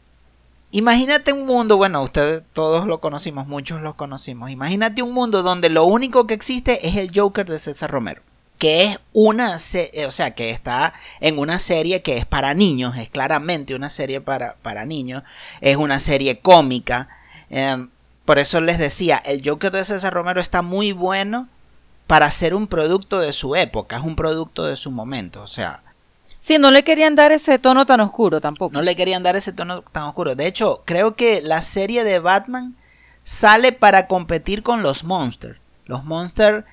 Speaker 1: imagínate un mundo, bueno, ustedes todos lo conocimos, muchos lo conocimos. Imagínate un mundo donde lo único que existe es el Joker de César Romero. Que es una, se- o sea, que está en una serie que es para niños, es claramente una serie para, para niños, es una serie cómica. eh, por eso les decía, el Joker de César Romero está muy bueno para ser un producto de su época, es un producto de su momento, o sea,
Speaker 2: Sí, no le querían dar ese tono tan oscuro tampoco.
Speaker 1: no le querían dar ese tono tan oscuro. De hecho, creo que la serie de Batman sale para competir con los Monsters. Los Monsters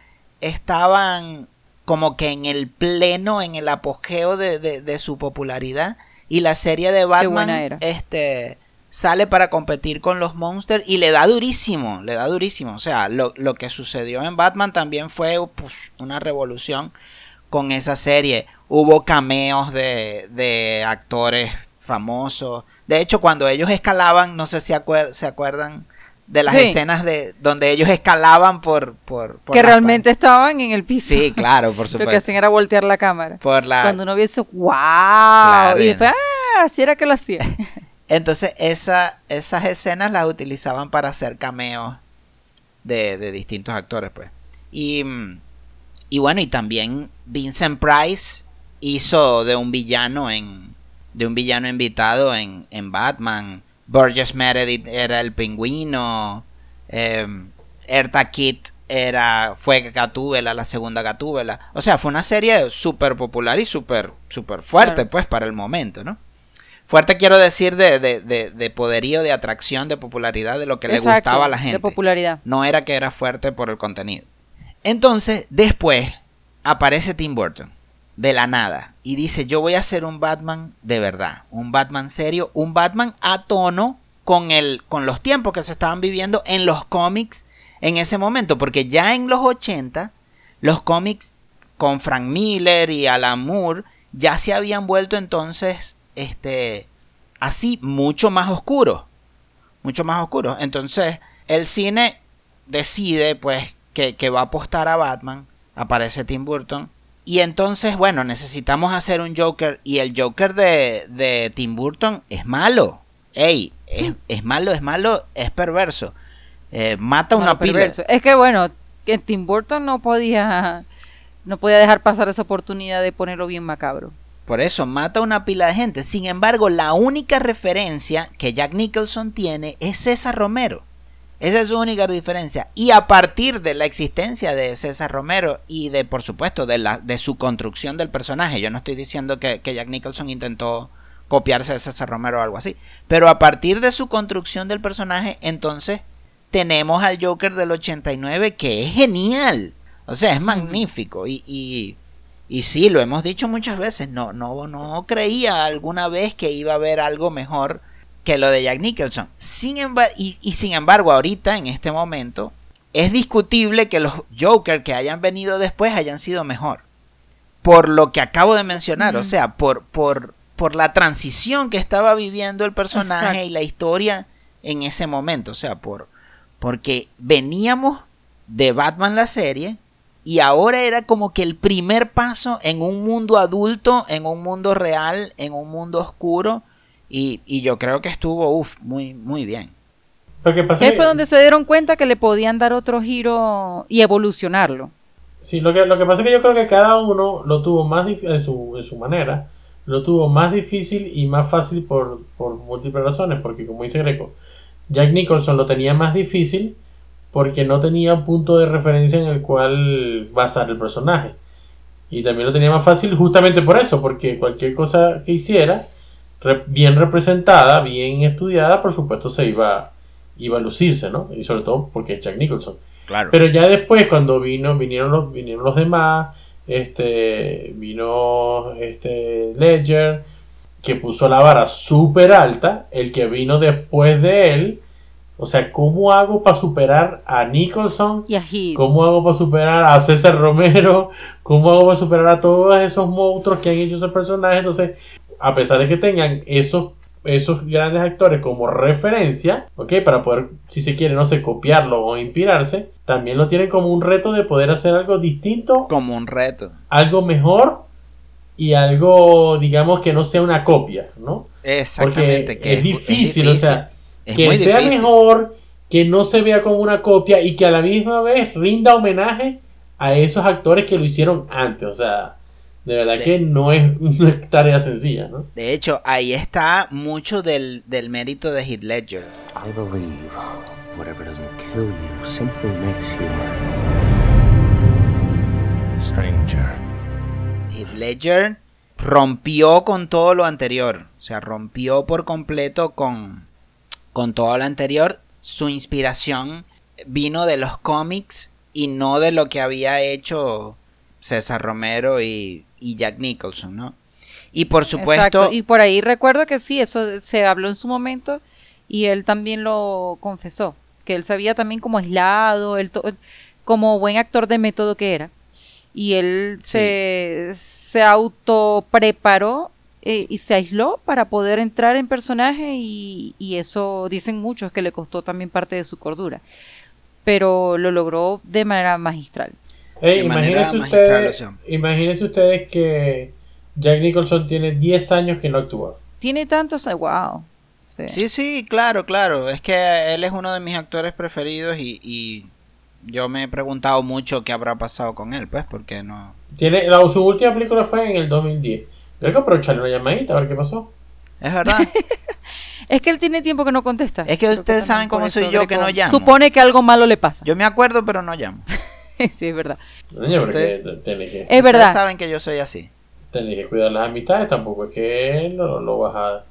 Speaker 1: estaban como que en el pleno, en el apogeo de, de- de su popularidad. Y la serie de Batman
Speaker 2: buena era.
Speaker 1: este sale para competir con los Monsters y le da durísimo, le da durísimo. O sea, lo, lo que sucedió en Batman también fue pues, una revolución con esa serie. Hubo cameos de, de actores famosos. De hecho, cuando ellos escalaban, no sé si acuer- se acuerdan de las
Speaker 2: Sí.
Speaker 1: escenas de donde ellos escalaban por... por, por
Speaker 2: que realmente estaban en el piso.
Speaker 1: Sí, claro, por
Speaker 2: Lo que
Speaker 1: supuesto.
Speaker 2: hacían era voltear la cámara.
Speaker 1: Por la...
Speaker 2: Cuando uno vio eso, ¡wow! y después, ¡ah! Así era que lo hacía.
Speaker 1: Entonces esa, esas escenas las utilizaban para hacer cameos de, de distintos actores, pues. Y, y bueno, y también Vincent Price hizo de un villano en de un villano invitado en, en Batman. Burgess Meredith era el pingüino. Eh, Erta Kitt era fue Gatúbela, la segunda Gatúbela. O sea, fue una serie súper popular y súper súper fuerte, pues, para el momento, ¿no? Fuerte quiero decir de, de, de, de poderío, de atracción, de popularidad, de lo que le gustaba a la
Speaker 2: De
Speaker 1: gente.
Speaker 2: popularidad.
Speaker 1: No era que era fuerte por el contenido. Entonces, después aparece Tim Burton, de la nada, y dice, yo voy a hacer un Batman de verdad, un Batman serio, un Batman a tono con, el, con los tiempos que se estaban viviendo en los cómics en ese momento, porque ya en los 80, los cómics con Frank Miller y Alan Moore ya se habían vuelto entonces este así mucho más oscuros mucho más oscuros entonces el cine decide pues que, que va a apostar a Batman aparece Tim Burton y entonces bueno necesitamos hacer un Joker y el Joker de, de Tim Burton es malo. Ey es, es malo es malo es perverso. Eh, mata una
Speaker 2: Malo,
Speaker 1: pila.
Speaker 2: perverso. Es que bueno, que Tim Burton no podía no podía dejar pasar esa oportunidad de ponerlo bien macabro.
Speaker 1: Por eso mata una pila de gente. Sin embargo, la única referencia que Jack Nicholson tiene es César Romero. Esa es su única diferencia. Y a partir de la existencia de César Romero y de, por supuesto, de, la, de su construcción del personaje, yo no estoy diciendo que, que Jack Nicholson intentó copiarse de César Romero o algo así, pero a partir de su construcción del personaje, entonces tenemos al Joker del 89 que es genial. O sea, es magnífico. Y, y, y sí, lo hemos dicho muchas veces. No, no, no creía alguna vez que iba a haber algo mejor que lo de Jack Nicholson. Sin y, y sin embargo, ahorita, en este momento, es discutible que los Joker que hayan venido después hayan sido mejor. por lo que acabo de mencionar, o sea, por, por, por la transición que estaba viviendo el personaje
Speaker 2: Exacto.
Speaker 1: y la historia en ese momento, o sea, por porque veníamos de Batman la serie y ahora era como que el primer paso en un mundo adulto, en un mundo real, en un mundo oscuro y, y yo creo que estuvo uf, muy muy bien.
Speaker 3: Lo que pasa
Speaker 2: Ahí
Speaker 3: es
Speaker 2: fue
Speaker 3: que-
Speaker 2: donde se dieron cuenta que le podían dar otro giro y evolucionarlo.
Speaker 3: Sí, lo que, lo que pasa es que yo creo que cada uno lo tuvo más difícil en su, en su manera, lo tuvo más difícil y más fácil por, por múltiples razones, porque como dice Greco, Jack Nicholson lo tenía más difícil porque no tenía un punto de referencia en el cual basar el personaje. Y también lo tenía más fácil justamente por eso, porque cualquier cosa que hiciera, bien representada, bien estudiada, por supuesto se iba, iba a lucirse, ¿no? Y sobre todo porque es Jack Nicholson.
Speaker 1: Claro.
Speaker 3: Pero ya después, cuando vino, vinieron los, vinieron los demás, este, vino este Ledger, que puso la vara súper alta, el que vino después de él, o sea, ¿cómo hago para superar a Nicholson?
Speaker 2: Y así.
Speaker 3: ¿Cómo hago para superar a César Romero? ¿Cómo hago para superar a todos esos monstruos que han hecho ese personaje? Entonces, a pesar de que tengan esos, esos grandes actores como referencia, ¿ok? Para poder, si se quiere, no sé, copiarlo o inspirarse, también lo tienen como un reto de poder hacer algo distinto,
Speaker 1: Como un reto.
Speaker 3: algo mejor y algo, digamos, que no sea una copia, ¿no?
Speaker 1: Exactamente.
Speaker 3: Porque
Speaker 1: que
Speaker 3: es difícil, o sea,
Speaker 1: es
Speaker 3: que
Speaker 1: muy
Speaker 3: sea
Speaker 1: difícil.
Speaker 3: mejor, que no se vea como una copia y que a la misma vez rinda homenaje a esos actores que lo hicieron antes. O sea, de verdad
Speaker 1: De-
Speaker 3: que no es una tarea sencilla, ¿no?
Speaker 1: De hecho, ahí está mucho del, del mérito de Heath Ledger.
Speaker 6: I believe whatever doesn't kill you simply makes you stranger.
Speaker 1: Heath Ledger rompió con todo lo anterior. O sea, rompió por completo con, con todo lo anterior. Su inspiración vino de los cómics y no de lo que había hecho César Romero y, y Jack Nicholson, ¿no? Y por supuesto,
Speaker 2: Exacto. Y por ahí recuerdo que sí, eso se habló en su momento y él también lo confesó, que él sabía también como aislado, él como buen actor de método que era. Y él se, se auto preparó eh, y se aisló para poder entrar en personaje y, y eso dicen muchos que le costó también parte de su cordura. Pero lo logró de manera magistral.
Speaker 1: De
Speaker 3: imagínense,
Speaker 1: magistral,
Speaker 3: ustedes, imagínense ustedes que Jack Nicholson tiene 10 años que no actúa.
Speaker 2: Tiene tantos, wow. Sí.
Speaker 1: Sí, sí, claro, claro. Es que él es uno de mis actores preferidos y, y yo me he preguntado mucho qué habrá pasado con él, pues, porque no...
Speaker 3: Tiene, la, su última película fue en el 2010. Creo que aprovecharle una llamadita a ver qué pasó.
Speaker 1: Es verdad.
Speaker 2: Es que él tiene tiempo que no contesta.
Speaker 1: Es que
Speaker 2: Creo
Speaker 1: ustedes saben cómo soy yo que no llamo.
Speaker 2: Supone que algo malo le pasa.
Speaker 1: Yo me acuerdo, pero no llamo.
Speaker 2: sí, es verdad.
Speaker 3: Que
Speaker 2: Es
Speaker 1: Ustedes
Speaker 2: verdad.
Speaker 1: saben que yo soy así.
Speaker 3: tenés que cuidar las amistades. Tampoco es que lo, lo vas a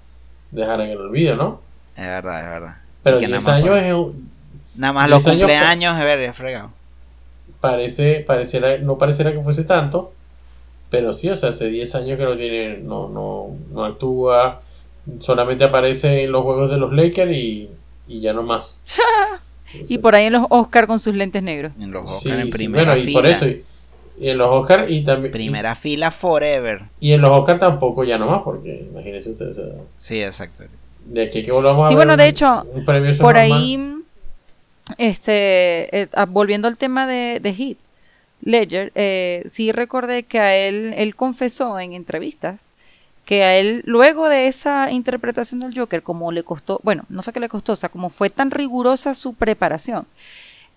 Speaker 3: dejar en el olvido, ¿no?
Speaker 1: Es verdad, es verdad.
Speaker 3: Pero
Speaker 1: Y que
Speaker 3: 10
Speaker 1: nada más
Speaker 3: años es un-
Speaker 1: Nada más los
Speaker 3: 10 años pa-
Speaker 1: cumpleaños, a ver, es fregado.
Speaker 3: parece, pareciera, no pareciera que fuese tanto, pero sí, o sea, hace 10 años que no tiene, no, no, no actúa, solamente aparece en los juegos de los Lakers y, y ya no más.
Speaker 2: Y por ahí en los Oscar con sus lentes negros.
Speaker 1: En los
Speaker 3: Sí,
Speaker 1: Oscar en
Speaker 3: sí,
Speaker 1: primera
Speaker 3: bueno, y por eso, y, y en los Oscar y también,
Speaker 1: Primera fila forever.
Speaker 3: y, en los Oscar tampoco ya no más, porque imagínense ustedes,
Speaker 1: Sí, exacto.
Speaker 3: de aquí que volvamos a
Speaker 2: Sí,
Speaker 3: ver
Speaker 2: bueno, de
Speaker 3: un-
Speaker 2: hecho,
Speaker 3: un
Speaker 2: Por
Speaker 3: normal.
Speaker 2: ahí, este, eh, ah, volviendo al tema de, de Heath Ledger, eh, sí recordé que a él, él confesó en entrevistas que a él, luego de esa interpretación del Joker, como le costó, bueno, no fue que le costó, o sea, como fue tan rigurosa su preparación,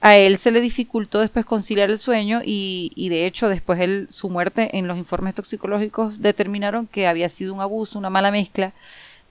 Speaker 2: a él se le dificultó después conciliar el sueño y, y de hecho después él, su muerte en los informes toxicológicos determinaron que había sido un abuso, una mala mezcla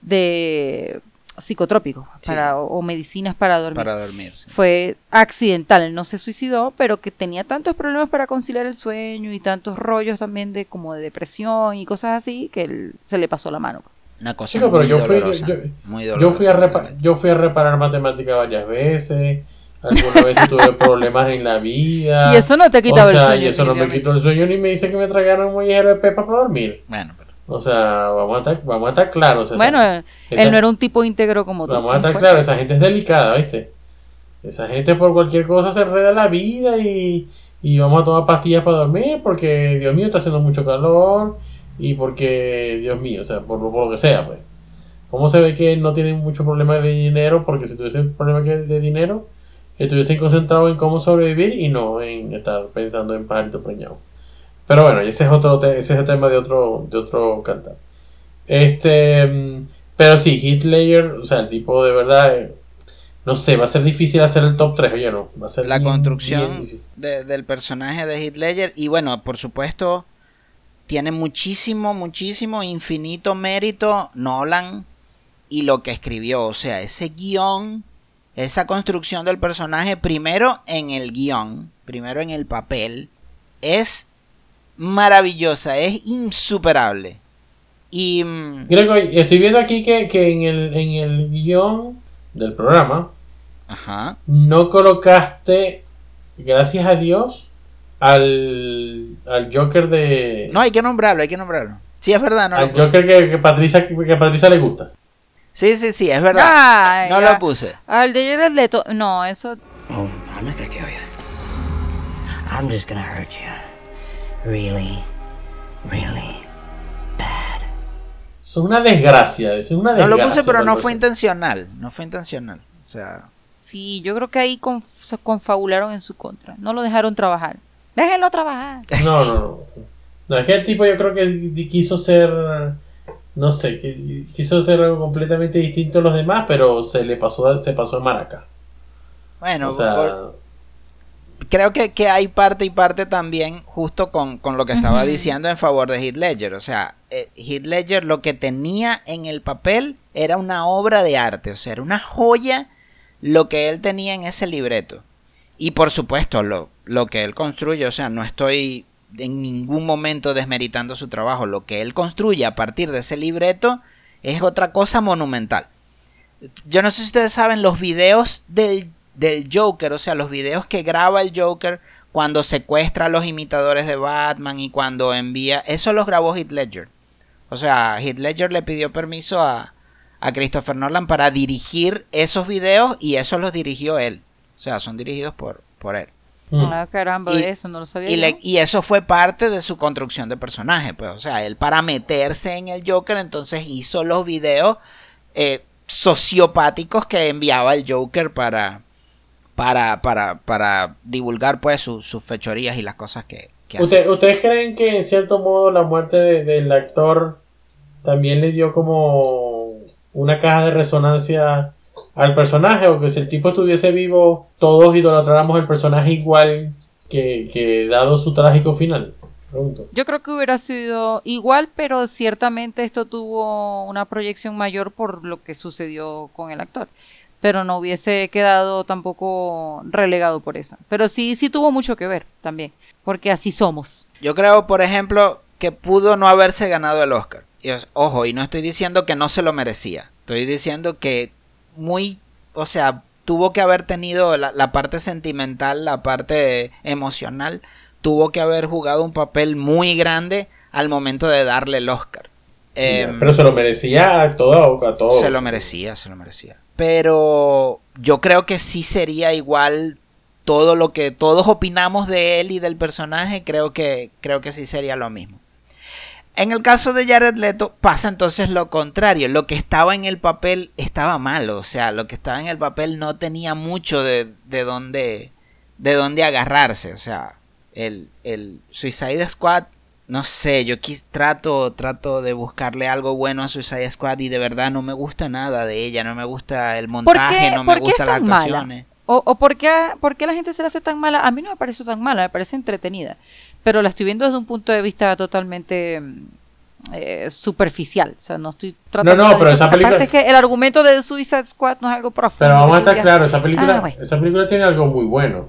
Speaker 2: de psicotrópicos
Speaker 1: Sí.
Speaker 2: para, o, o medicinas para dormir.
Speaker 1: Para dormir. sí.
Speaker 2: Fue accidental, él no se suicidó, pero que tenía tantos problemas para conciliar el sueño y tantos rollos también de como de depresión y cosas así que él, se le pasó la mano.
Speaker 1: Una cosa
Speaker 3: Chico, pero
Speaker 1: muy
Speaker 3: yo fui,
Speaker 1: dolorosa,
Speaker 3: yo,
Speaker 1: muy
Speaker 3: yo fui a repa- yo fui a reparar matemática varias veces. Algunas veces tuve problemas en la vida.
Speaker 2: Y eso no te ha quitado
Speaker 3: o
Speaker 2: el
Speaker 3: sea,
Speaker 2: sueño,
Speaker 3: Y eso no me quitó el sueño ni me dice que me tragaron un mollejero de pepa para dormir.
Speaker 1: Bueno, pero
Speaker 3: O sea, vamos a estar, vamos a estar claros. o sea,
Speaker 2: bueno,
Speaker 3: esa-
Speaker 2: él
Speaker 3: esa-
Speaker 2: no era un tipo íntegro como tú.
Speaker 3: Vamos a
Speaker 2: ¿no
Speaker 3: estar claros, esa gente es delicada, ¿viste? Esa gente por cualquier cosa se enreda la vida y, y vamos a tomar pastillas para dormir porque, Dios mío, está haciendo mucho calor y porque, Dios mío, o sea, por, por lo que sea, pues. ¿Cómo se ve que no tienen mucho problema de dinero? Porque si tuviesen problema que- de dinero, estuviesen concentrados en cómo sobrevivir y no en estar pensando en pajarito preñado. Pero bueno, ese es otro ese es el tema de otro, de otro cantar. Este, pero sí, Hitler, o sea, el tipo de verdad, eh, no sé, va a ser difícil hacer el top 3, oye, no, va a ser
Speaker 1: la
Speaker 3: bien,
Speaker 1: construcción de- del personaje de Ledger y bueno, por supuesto tiene muchísimo, muchísimo, infinito mérito Nolan y lo que escribió, o sea, ese guion, esa construcción del personaje primero en el guion, primero en el papel, es maravillosa, es insuperable. Y mm,
Speaker 3: Greco, estoy viendo aquí que, que en, el, en el guion del programa
Speaker 1: ajá,
Speaker 3: no colocaste, gracias a Dios, al, al Joker de...
Speaker 1: no hay que nombrarlo, hay que nombrarlo. Sí, es verdad, no
Speaker 3: al. Joker que, que Patricia, que a Patricia le gusta.
Speaker 1: Sí, sí, sí, es verdad.
Speaker 2: Ay,
Speaker 1: no
Speaker 2: ya.
Speaker 1: lo puse.
Speaker 2: Al de Jared Leto, no, eso
Speaker 5: Oh, I'm not gonna kill you. I'm just gonna hurt you. Really, really bad.
Speaker 3: Es una desgracia, es una
Speaker 1: No
Speaker 3: desgracia.
Speaker 1: lo puse, pero no fue intencional. No fue intencional. O sea,
Speaker 2: sí, yo creo que ahí se confabularon en su contra. No lo dejaron trabajar. Déjenlo trabajar.
Speaker 3: No, no, no. No, es que el tipo yo creo que quiso ser, no sé, quiso ser algo completamente distinto a los demás, pero se le pasó, se pasó de maraca.
Speaker 1: bueno,
Speaker 3: O sea,
Speaker 1: por- creo que, que hay parte y parte también justo con, con lo que estaba diciendo en favor de Heath Ledger. O sea, eh, Heath Ledger lo que tenía en el papel era una obra de arte. O sea, era una joya lo que él tenía en ese libreto. Y por supuesto, lo, lo que él construye, o sea, no estoy en ningún momento desmeritando su trabajo. Lo que él construye a partir de ese libreto es otra cosa monumental. Yo no sé si ustedes saben los videos del, del Joker, o sea, los videos que graba el Joker cuando secuestra a los imitadores de Batman y cuando envía... Eso los grabó Heath Ledger. O sea, Heath Ledger le pidió permiso a, a Christopher Nolan para dirigir esos videos y esos los dirigió él. O sea, son dirigidos por, por él.
Speaker 3: mm.
Speaker 2: Ah, caramba,
Speaker 1: Y-
Speaker 2: eso no lo sabía.
Speaker 1: Y,
Speaker 2: yo.
Speaker 1: le- y eso fue parte de su construcción de personaje, pues, o sea, él para meterse en el Joker, entonces hizo los videos eh, sociopáticos que enviaba el Joker para, para, para, para divulgar, pues, su- sus fechorías y las cosas que, que hace.
Speaker 3: ¿Usted- ¿Ustedes creen que en cierto modo la muerte de- del actor también le dio como una caja de resonancia al personaje? O que si el tipo estuviese vivo, todos idolatráramos el personaje igual que, que dado su trágico final. Pregunto.
Speaker 2: Yo creo que hubiera sido igual, pero ciertamente esto tuvo una proyección mayor por lo que sucedió con el actor. Pero no hubiese quedado tampoco relegado por eso. Pero sí, sí tuvo mucho que ver también, porque así somos.
Speaker 1: Yo creo, por ejemplo, que pudo no haberse ganado el Oscar. Ojo, y no estoy diciendo que no se lo merecía. Estoy diciendo que muy, o sea, tuvo que haber tenido la, la parte sentimental, la parte emocional, tuvo que haber jugado un papel muy grande al momento de darle el Oscar. Em,
Speaker 3: Pero se lo merecía a todo, a todos.
Speaker 1: se lo merecía, se lo merecía. Pero yo creo que sí sería igual todo lo que todos opinamos de él y del personaje, creo que creo que sí sería lo mismo. En el caso de Jared Leto pasa entonces lo contrario, lo que estaba en el papel estaba malo, o sea, lo que estaba en el papel no tenía mucho de, de dónde de dónde agarrarse, o sea, el, el Suicide Squad no sé, yo trato, trato de buscarle algo bueno a Suicide Squad y de verdad no me gusta nada de ella, no me gusta el
Speaker 2: ¿Por
Speaker 1: montaje,
Speaker 2: qué,
Speaker 1: no me
Speaker 2: es
Speaker 1: gustan las
Speaker 2: mala?
Speaker 1: actuaciones.
Speaker 2: ¿O, o por, qué, por qué la gente se la hace tan mala? A mí no me pareció tan mala, me parece entretenida. Pero la estoy viendo desde un punto de vista totalmente mm, eh, superficial. O sea, no estoy tratando
Speaker 3: no,
Speaker 2: de
Speaker 3: pero esa
Speaker 2: Aparte
Speaker 3: película-
Speaker 2: es que el argumento de Suicide Squad no es algo profundo.
Speaker 3: Pero vamos a
Speaker 2: que
Speaker 3: estar claros, esa película,
Speaker 2: Ah, bueno.
Speaker 3: esa película tiene algo muy bueno.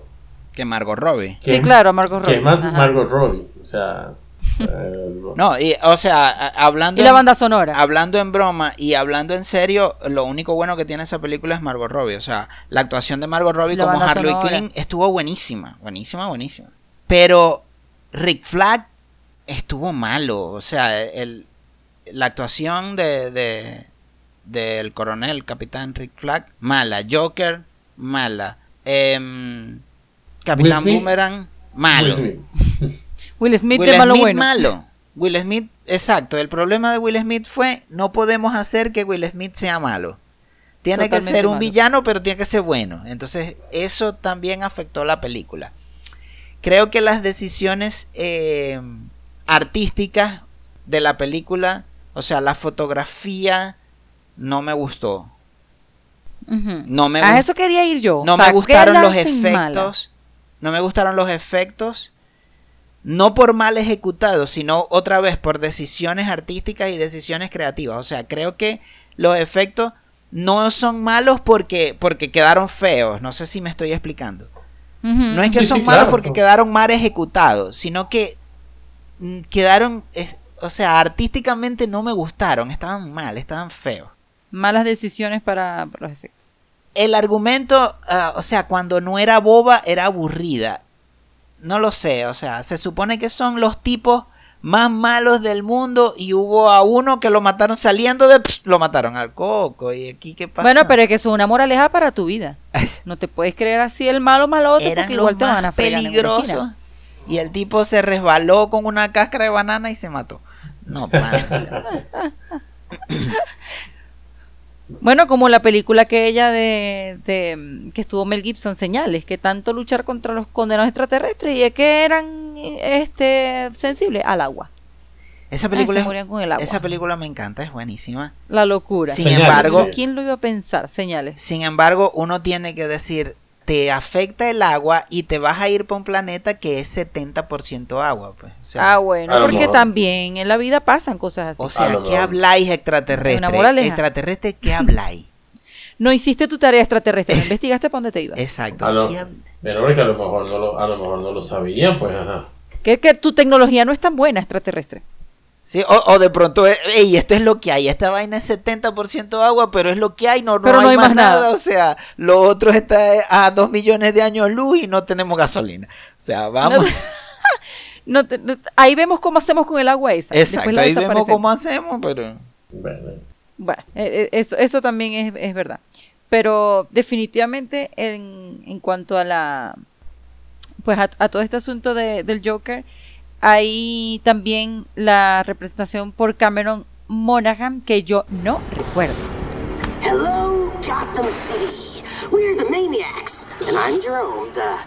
Speaker 1: Que Margot Robbie.
Speaker 3: que
Speaker 2: Sí,
Speaker 3: es-
Speaker 2: claro, Margot
Speaker 3: Que es
Speaker 2: Robbie.
Speaker 3: más
Speaker 2: Ajá.
Speaker 3: Margot Robbie. O sea. Eh,
Speaker 1: No, y, o sea, hablando
Speaker 2: Y la
Speaker 1: en-
Speaker 2: banda sonora.
Speaker 1: hablando en broma y hablando en serio, lo único bueno que tiene esa película es Margot Robbie. O sea, la actuación de Margot Robbie
Speaker 2: La
Speaker 1: como Harley. Quinn estuvo buenísima, buenísima, buenísima. Pero Rick Flag estuvo malo. O sea, el, la actuación de, de- del coronel, capitán Rick Flag, mala. Joker, mala. Em, Capitán. Boomerang, malo.
Speaker 3: Will Smith.
Speaker 2: Will de malo
Speaker 1: Smith
Speaker 2: bueno.
Speaker 1: malo. Will Smith, exacto. El problema de Will Smith fue no podemos hacer que Will Smith sea malo. Tiene
Speaker 2: Totalmente
Speaker 1: que ser un
Speaker 2: malo.
Speaker 1: villano, pero tiene que ser bueno. Entonces, eso también afectó la película. Creo que las decisiones eh, artísticas de la película, o sea, la fotografía, no me gustó. No me
Speaker 2: A eso quería ir yo.
Speaker 1: no
Speaker 2: O sea,
Speaker 1: me
Speaker 2: ¿qué
Speaker 1: gustaron los
Speaker 2: mala?
Speaker 1: efectos. No me gustaron los efectos. No por mal ejecutados, sino otra vez por decisiones artísticas y decisiones creativas. O sea, creo que los efectos no son malos porque, porque quedaron feos. No sé si me estoy explicando. No es que
Speaker 3: Sí,
Speaker 1: son
Speaker 3: sí,
Speaker 1: malos
Speaker 3: claro.
Speaker 1: porque quedaron mal ejecutados, sino que mm, quedaron, es- o sea, artísticamente no me gustaron. Estaban mal, estaban feos.
Speaker 2: Malas decisiones para, para los efectos.
Speaker 1: el argumento, ah, o sea, cuando no era boba, era aburrida. No lo sé, o sea, se supone que son los tipos más malos del mundo y hubo a uno que lo mataron saliendo de... pss, lo mataron al coco y aquí qué pasa.
Speaker 2: Bueno, pero es que eso es una moraleja para tu vida. No te puedes creer así el malo malote
Speaker 1: eran
Speaker 2: porque
Speaker 1: los
Speaker 2: igual te van a esquina.
Speaker 1: y el tipo se resbaló con una cáscara de banana y se mató. No,
Speaker 2: Bueno, como la película que ella de, de, que estuvo Mel Gibson, Señales, que tanto luchar contra los condenados extraterrestres y es que eran este sensibles al agua.
Speaker 1: esa
Speaker 2: Ay,
Speaker 1: película
Speaker 2: se con el agua.
Speaker 1: esa película me encanta, es buenísima.
Speaker 2: La locura.
Speaker 1: Sin
Speaker 3: Señales,
Speaker 1: embargo,
Speaker 3: sí.
Speaker 2: ¿Quién lo iba a pensar? Señales.
Speaker 1: Sin embargo, uno tiene que decir, te afecta el agua y te vas a ir para un planeta que es 70% agua, pues. O sea,
Speaker 2: Ah, bueno, porque
Speaker 3: mejor.
Speaker 2: también en la vida pasan cosas así.
Speaker 1: o sea ¿qué habláis
Speaker 2: Una
Speaker 1: extraterrestre? Extraterrestre, ¿qué habláis?
Speaker 2: No hiciste tu tarea extraterrestre, no investigaste para dónde te ibas.
Speaker 1: Exacto.
Speaker 3: A lo,
Speaker 1: ¿qué hab-
Speaker 3: pero hombre, que a lo mejor no lo, a lo mejor no lo sabían, pues ajá.
Speaker 2: Que, que tu tecnología no es tan buena extraterrestre.
Speaker 1: Sí, o, o de pronto, eh, ey, esto es lo que hay. Esta vaina es 70% agua, pero es lo que hay, no, no,
Speaker 2: Pero
Speaker 1: hay,
Speaker 2: no hay
Speaker 1: más
Speaker 2: más
Speaker 1: nada.
Speaker 2: nada.
Speaker 1: O sea, lo otro está a 2 millones de años luz y no tenemos gasolina. O sea, vamos.
Speaker 2: No te- no te- ahí vemos cómo hacemos con el agua esa.
Speaker 1: Exacto,
Speaker 2: la
Speaker 1: ahí vemos cómo hacemos, pero...
Speaker 3: Bueno,
Speaker 2: eh, eh, eso, eso también es, es verdad. Pero definitivamente en, en cuanto a la pues a, a todo este asunto de- del Joker, hay también la representación por Cameron Monaghan que yo no recuerdo.
Speaker 7: Hello, Gotham City. We're the Maniacs, and I'm Jerome, the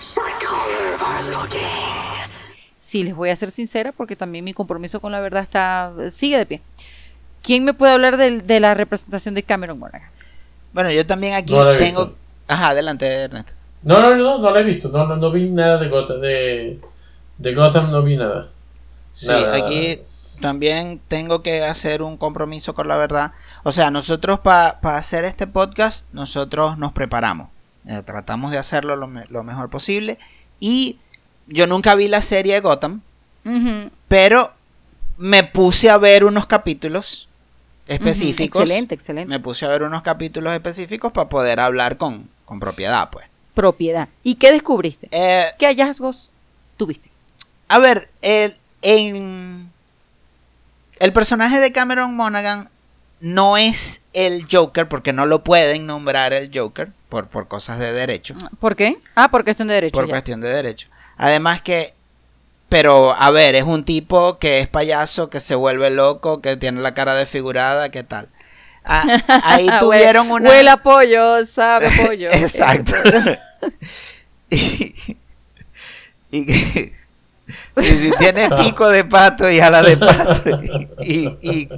Speaker 7: shot caller of our little gang.
Speaker 2: Sí, les voy a ser sincera porque también mi compromiso con la verdad está sigue de pie. ¿Quién me puede hablar de, la representación de Cameron Monaghan?
Speaker 1: Bueno, yo también aquí
Speaker 3: No la he
Speaker 1: tengo...
Speaker 3: visto.
Speaker 1: Ajá, adelante, Ernesto.
Speaker 3: No, no, no, no lo he visto. No, no, no vi nada de. De, de Gotham no vi nada.
Speaker 1: Sí,
Speaker 3: Nada.
Speaker 1: aquí también tengo que hacer un compromiso con la verdad. O sea, nosotros para hacer este podcast, nosotros nos preparamos. Eh, tratamos de hacerlo lo, me- lo mejor posible. Y yo nunca vi la serie de Gotham, pero me puse a ver unos capítulos específicos.
Speaker 2: Excelente, excelente.
Speaker 1: Me puse a ver unos capítulos específicos para poder hablar con, con propiedad, pues.
Speaker 2: Propiedad. ¿Y qué descubriste?
Speaker 1: Eh,
Speaker 2: ¿Qué hallazgos tuviste?
Speaker 1: A ver, el, en- el personaje de Cameron Monaghan no es el Joker, porque no lo pueden nombrar el Joker por, por cosas de derecho,
Speaker 2: ¿Por qué? Ah, por cuestión de derecho.
Speaker 1: por
Speaker 2: ya.
Speaker 1: cuestión de derecho. Además que, pero a ver, es un tipo que es payaso, que se vuelve loco, que tiene la cara desfigurada, ¿qué tal? Ah, ahí tuvieron una...
Speaker 2: Huele a pollo, sabe pollo.
Speaker 1: Exacto. y, y que- si, si tiene pico de pato y ala de pato y, y,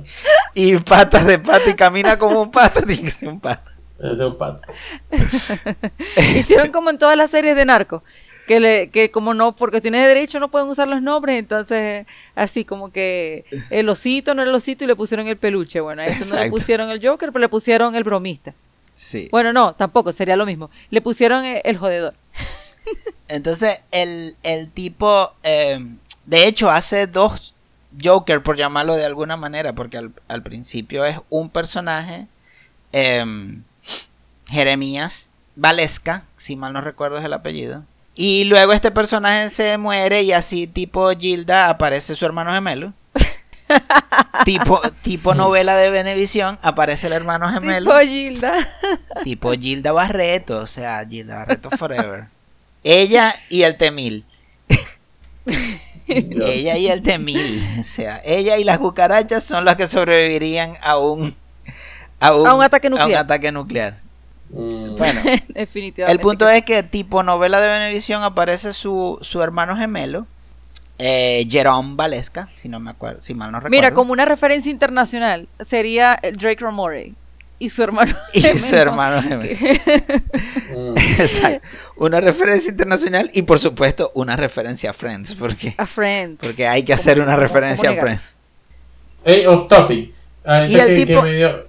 Speaker 1: y patas de pato y camina como un pato, tiene que ser un pato.
Speaker 3: Ese es un pato.
Speaker 2: Hicieron como en todas las series de narco. Que, le, que como no, por cuestiones de derecho no pueden usar los nombres, entonces así como que el osito no era el osito y le pusieron el peluche. Bueno, a este no le pusieron el Joker, pero le pusieron el bromista.
Speaker 1: Sí.
Speaker 2: Bueno, no, tampoco, sería lo mismo. Le pusieron eh, el jodedor.
Speaker 1: Entonces, el, el tipo, eh, de hecho, hace dos Joker, por llamarlo de alguna manera, porque al, al principio es un personaje, em, Jeremías Valesca, si mal no recuerdo es el apellido. Y luego este personaje se muere y así tipo Gilda aparece su hermano gemelo. tipo, tipo novela de Venevisión aparece el hermano gemelo
Speaker 2: Tipo Gilda.
Speaker 1: tipo Gilda Barreto, o sea, Gilda Barreto Forever. Ella y el Temil. Ella y el T-1000. O sea, ella y las cucarachas son las que sobrevivirían a un... A un,
Speaker 2: A un ataque
Speaker 1: a un
Speaker 2: nuclear.
Speaker 1: ataque nuclear.
Speaker 3: Mm,
Speaker 1: Bueno,
Speaker 2: Definitivamente.
Speaker 1: el punto
Speaker 2: que
Speaker 1: es que tipo novela de Venevisión aparece su, su hermano gemelo, eh, Jerome Valesca, si no me acuerdo, si mal no recuerdo.
Speaker 2: Mira, como una referencia internacional, sería el Drake Ramore y su hermano.
Speaker 1: y su
Speaker 2: gemelo.
Speaker 1: hermano gemelo.
Speaker 3: mm.
Speaker 1: Exacto. Una referencia internacional y por supuesto una referencia a Friends, porque,
Speaker 2: A Friends.
Speaker 1: porque hay que
Speaker 2: ¿Cómo-
Speaker 1: hacer una referencia a? Friends.
Speaker 3: Hey, off topic. Ahorita
Speaker 1: Y el
Speaker 3: que, que
Speaker 1: tipo-
Speaker 3: me dio-.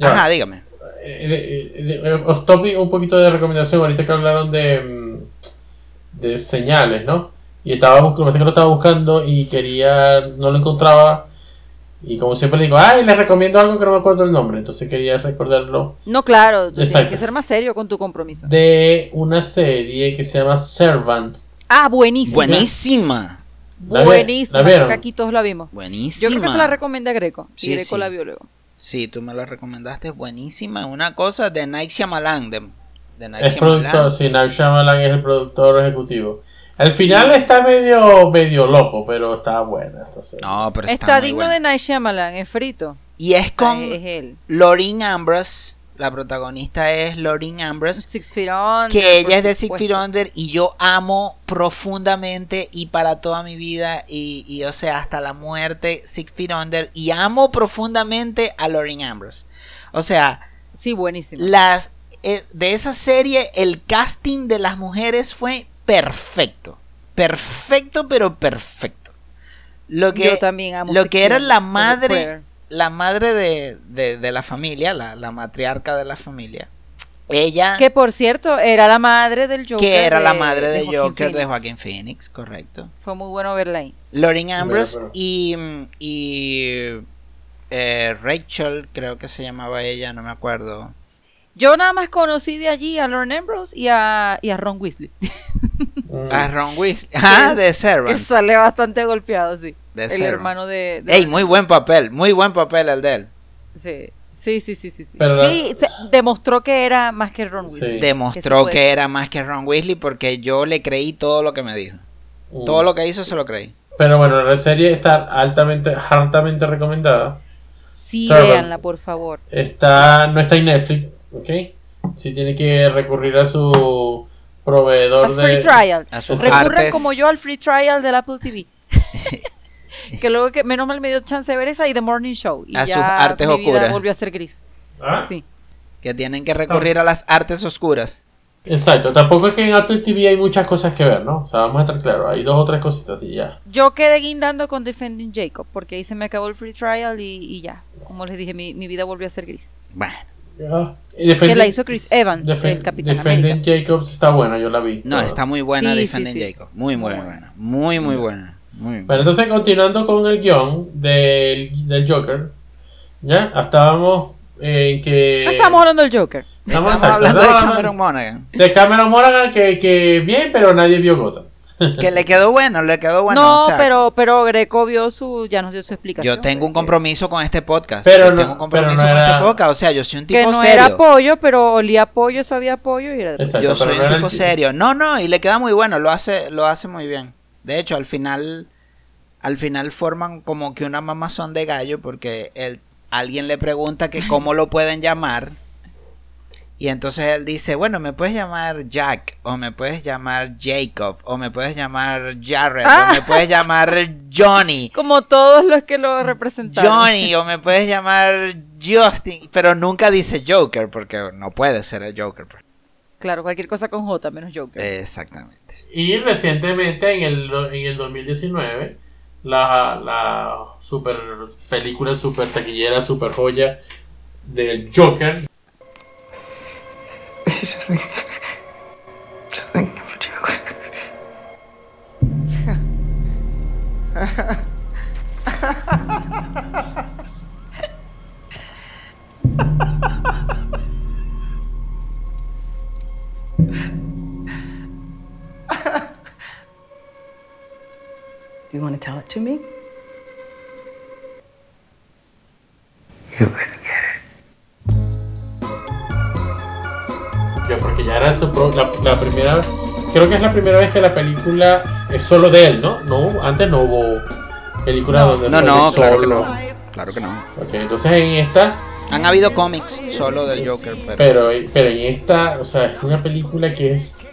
Speaker 1: Ajá, dígame.
Speaker 3: Eh, eh, eh, off topic, un poquito de recomendación. Ahorita que hablaron de, mm, de señales, ¿no? Y estaba buscando, pensé que lo estaba buscando y quería, no lo encontraba. Y como siempre le digo, ay, les recomiendo algo que no me acuerdo el nombre. Entonces quería recordarlo
Speaker 2: No, claro, tú tienes que ser más serio con tu compromiso.
Speaker 3: de una serie que se llama Servant.
Speaker 2: Ah, buenísimo.
Speaker 1: Buenísima.
Speaker 3: ¿La
Speaker 2: Buenísima.
Speaker 3: la vieron?
Speaker 2: creo que aquí todos la vimos.
Speaker 1: Buenísima.
Speaker 2: Yo creo que se la recomendé a Greco. Y
Speaker 1: Sí,
Speaker 2: Greco
Speaker 1: sí.
Speaker 2: la vio luego.
Speaker 1: Sí, tú me la recomendaste, buenísima. Una cosa de Night Shyamalan. De, de Night
Speaker 3: Es
Speaker 1: Shyamalan.
Speaker 3: productor, sí, Night Shyamalan es el productor ejecutivo. Al final está medio, medio loco, pero está buena esta serie.
Speaker 1: No, pero está,
Speaker 2: Está,
Speaker 1: muy
Speaker 2: digno
Speaker 1: buena.
Speaker 2: de Night Shyamalan, es frito.
Speaker 1: Y es
Speaker 2: O sea,
Speaker 1: con
Speaker 2: es, es él.
Speaker 1: Lauren Ambrose. La protagonista es Lauren Ambrose.
Speaker 2: Six Feet Under.
Speaker 1: que ella es de Six. Feet Under y yo amo profundamente y para toda mi vida y, y, o sea hasta la muerte Six Feet Under y amo profundamente a Lauren Ambrose o sea
Speaker 2: Sí, buenísimo.
Speaker 1: las eh, de esa serie el casting de las mujeres fue perfecto perfecto pero perfecto lo que
Speaker 2: Yo también amo
Speaker 1: lo que era la madre la madre de, de- de la familia la, la matriarca de la familia ella
Speaker 2: Que por cierto, era la madre del Joker.
Speaker 1: que era la madre de, Joker de. Joaquin Phoenix, correcto.
Speaker 2: Fue muy bueno verla ahí.
Speaker 1: Lauren Ambrose y, y eh, Rachel, creo que se llamaba ella, no me acuerdo.
Speaker 2: Yo nada más conocí de allí a Lauren Ambrose y a, y a Ron Weasley.
Speaker 3: Mm.
Speaker 1: Ah, Ron Weasley. Ah, de
Speaker 2: que
Speaker 1: Servant.
Speaker 2: sale bastante golpeado, sí.
Speaker 1: De
Speaker 2: el
Speaker 1: Servant.
Speaker 2: hermano de. de
Speaker 1: Ey, muy buen papel, muy buen papel el de él.
Speaker 2: Sí. Sí, sí, sí, sí. sí.
Speaker 3: Pero la-
Speaker 2: Sí, se- demostró que era más que Ron
Speaker 3: Sí.
Speaker 2: Weasley.
Speaker 1: Demostró que, era más que Ron Weasley porque yo le creí todo lo que me dijo.
Speaker 3: Mm.
Speaker 1: Todo lo que hizo se lo creí.
Speaker 3: Pero bueno, la serie está altamente, altamente recomendada.
Speaker 2: Sí,
Speaker 3: Servant.
Speaker 2: véanla, por favor.
Speaker 3: Está, no está en Netflix, ¿ok? Si tiene que recurrir a su proveedor
Speaker 2: A
Speaker 3: de...
Speaker 2: free trial.
Speaker 1: A sus
Speaker 3: Recurran
Speaker 2: Recurran
Speaker 1: artes.
Speaker 2: como yo al free trial del Apple TV. que luego que menos mal me dio chance de ver esa y The Morning Show. Y
Speaker 1: A
Speaker 2: ya
Speaker 1: sus artes
Speaker 2: mi vida
Speaker 1: oscuras.
Speaker 2: volvió a ser gris.
Speaker 3: ¿Ah?
Speaker 2: Sí.
Speaker 1: Que tienen que recurrir a las artes oscuras.
Speaker 3: Exacto, tampoco es que en Apple TV hay muchas cosas que ver, ¿no? O sea, vamos a estar claros, hay dos o tres cositas y ya.
Speaker 2: Yo quedé guindando con Defending Jacob porque ahí se me acabó el free trial y, y ya. Como les dije, mi, mi vida volvió a ser gris.
Speaker 1: Bueno,
Speaker 3: Y
Speaker 2: Que
Speaker 3: Defending-
Speaker 2: la hizo Chris Evans,
Speaker 3: Defen-
Speaker 2: el Capitán
Speaker 3: Defending
Speaker 2: América.
Speaker 3: Jacobs está buena, yo la vi.
Speaker 1: no,
Speaker 3: toda.
Speaker 1: está muy buena
Speaker 2: Sí, sí,
Speaker 1: Defending
Speaker 2: sí.
Speaker 1: Jacob. Muy, muy
Speaker 2: Muy
Speaker 1: buena. Muy, muy buena. Muy buena.
Speaker 3: Bueno, entonces continuando con el guion del, del Joker, ¿ya? Estábamos en que...
Speaker 2: No estamos hablando del Joker.
Speaker 1: Estamos
Speaker 3: exacto,
Speaker 1: hablando de
Speaker 3: estamos
Speaker 1: Cameron Monaghan.
Speaker 3: de Cameron Monaghan que, que bien, pero nadie vio Gotham.
Speaker 1: Que le quedó bueno, le quedó bueno.
Speaker 2: no,
Speaker 1: o sea,
Speaker 2: pero, pero Greco vio su, ya nos dio su explicación.
Speaker 1: Yo tengo un compromiso con este podcast.
Speaker 3: Pero
Speaker 1: yo
Speaker 3: no-
Speaker 1: tengo un compromiso
Speaker 3: pero no
Speaker 1: con
Speaker 3: era-
Speaker 1: este podcast. O sea, yo soy un tipo
Speaker 2: Que no
Speaker 1: serio.
Speaker 2: era pollo, pero olía pollo, sabía pollo y era de
Speaker 3: Exacto,
Speaker 1: yo soy un tipo
Speaker 3: el-
Speaker 1: serio. No, no, y le queda muy bueno, lo hace, lo hace muy bien. De hecho, al final, al final forman como que una mamazón de gallo porque él, alguien le pregunta que cómo lo pueden llamar. Y entonces él dice, bueno, me puedes llamar Jack, o me puedes llamar Jacob, o me puedes llamar Jared,
Speaker 2: Ah.
Speaker 1: o me puedes llamar Johnny.
Speaker 2: Como todos los que lo representaron.
Speaker 1: Johnny o me puedes llamar Justin, pero nunca dice Joker porque no puede ser el Joker. pues.
Speaker 2: Claro, cualquier cosa con J, menos Joker.
Speaker 1: Exactamente.
Speaker 3: Y recientemente, en el, en el 2019, la, la super película, super taquillera, super joya del Joker.
Speaker 8: Just think, just thinking of a joke. Do you want to tell it to me?
Speaker 6: You
Speaker 3: Ya, Porque ya era su pro- la, la primera. Creo que es la primera vez que la película es solo de él, ¿no? No, antes no hubo películas donde
Speaker 1: No,
Speaker 3: fue
Speaker 1: no,
Speaker 3: él
Speaker 1: claro que
Speaker 3: solo.
Speaker 1: no. Claro que no.
Speaker 3: Ok, entonces en esta
Speaker 1: Han habido cómics solo del Joker, pero...
Speaker 3: Pero, pero en esta, o sea, es una película que es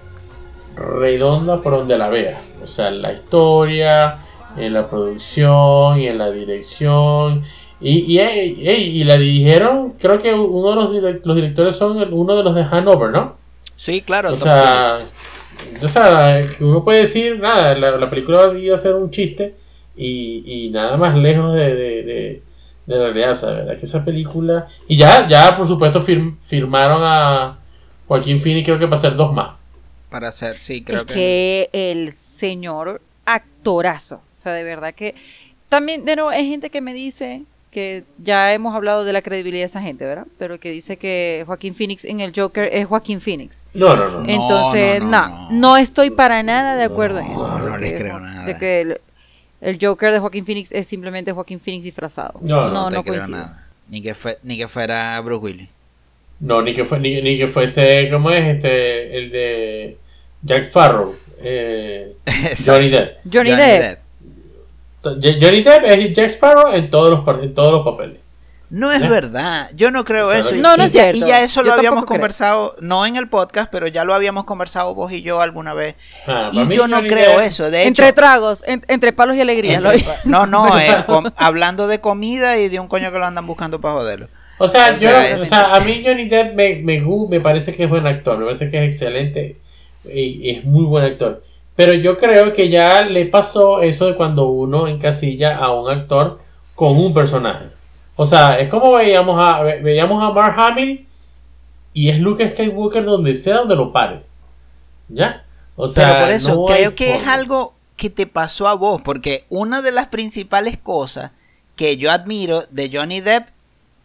Speaker 3: redonda por donde la veas. O sea, la historia, en la producción y en la dirección. Y, y, ey, y la dirigieron, creo que uno de los, direc- los directores son el- uno de los de Hanover, ¿no?
Speaker 1: Sí, claro.
Speaker 3: O sea, o sea, uno puede decir, nada, la, la película va a ser un chiste y, y nada más lejos de, de, de, de la realidad, o sea, ¿verdad? Que esa película... Y ya, ya por supuesto, firm- firmaron a Joaquín Phoenix, creo que para hacer dos más.
Speaker 1: Para hacer, sí, creo
Speaker 2: es
Speaker 1: que...
Speaker 2: que el señor actorazo. O sea, de verdad que. También, de nuevo, hay gente que me dice que ya hemos hablado de la credibilidad de esa gente, ¿verdad? Pero que dice que Joaquín Phoenix en el Joker es Joaquín Phoenix.
Speaker 3: No, no, no.
Speaker 1: No,
Speaker 2: Entonces,
Speaker 1: no,
Speaker 2: no,
Speaker 1: no,
Speaker 2: no,
Speaker 1: no.
Speaker 2: estoy para nada de acuerdo en
Speaker 1: No,
Speaker 2: eso.
Speaker 1: no
Speaker 2: de
Speaker 1: les creo nada.
Speaker 2: De que el, el Joker de Joaquín Phoenix es simplemente Joaquín Phoenix disfrazado.
Speaker 3: No, no,
Speaker 2: no, no
Speaker 1: creo
Speaker 2: coincido.
Speaker 1: nada. Ni que, fue, ni que fuera Bruce Willis.
Speaker 3: No, ni que, fue, ni, ni que fuese, ¿cómo es? Este, el de Jack Sparrow. Eh, Johnny Depp.
Speaker 2: Johnny, Depp.
Speaker 3: Johnny Depp es Jack Sparrow en todos los, par- en todos los papeles.
Speaker 1: No es
Speaker 3: ¿Eh?
Speaker 1: verdad, yo no creo
Speaker 3: Claro
Speaker 1: eso.
Speaker 3: que
Speaker 1: Y-
Speaker 2: No, no es
Speaker 1: ya-
Speaker 2: cierto.
Speaker 1: Y ya eso
Speaker 2: Yo
Speaker 1: lo habíamos
Speaker 2: creo.
Speaker 1: conversado, no en el podcast, pero ya lo habíamos conversado vos y yo alguna vez.
Speaker 3: Ah,
Speaker 1: Y yo no creo eso. De hecho,
Speaker 2: Entre tragos, en- entre palos y alegría. lo
Speaker 1: no, no, eh, com- hablando de comida y de un coño que lo andan buscando para joderlo.
Speaker 3: O sea,
Speaker 1: O
Speaker 3: yo,
Speaker 1: sea,
Speaker 3: o sea, a mí Johnny Depp me, me, gu- me parece que es buen actor, me parece que es excelente y, y es muy buen actor. Pero yo creo que ya le pasó eso de cuando uno encasilla a un actor con un personaje. O sea, es como veíamos a, ve- veíamos a Mark Hamill y es Luke Skywalker donde sea donde lo pare. ¿Ya? O sea,
Speaker 1: Pero por eso,
Speaker 3: no
Speaker 1: creo que es algo que te pasó a vos, porque una de las principales cosas que yo admiro de Johnny Depp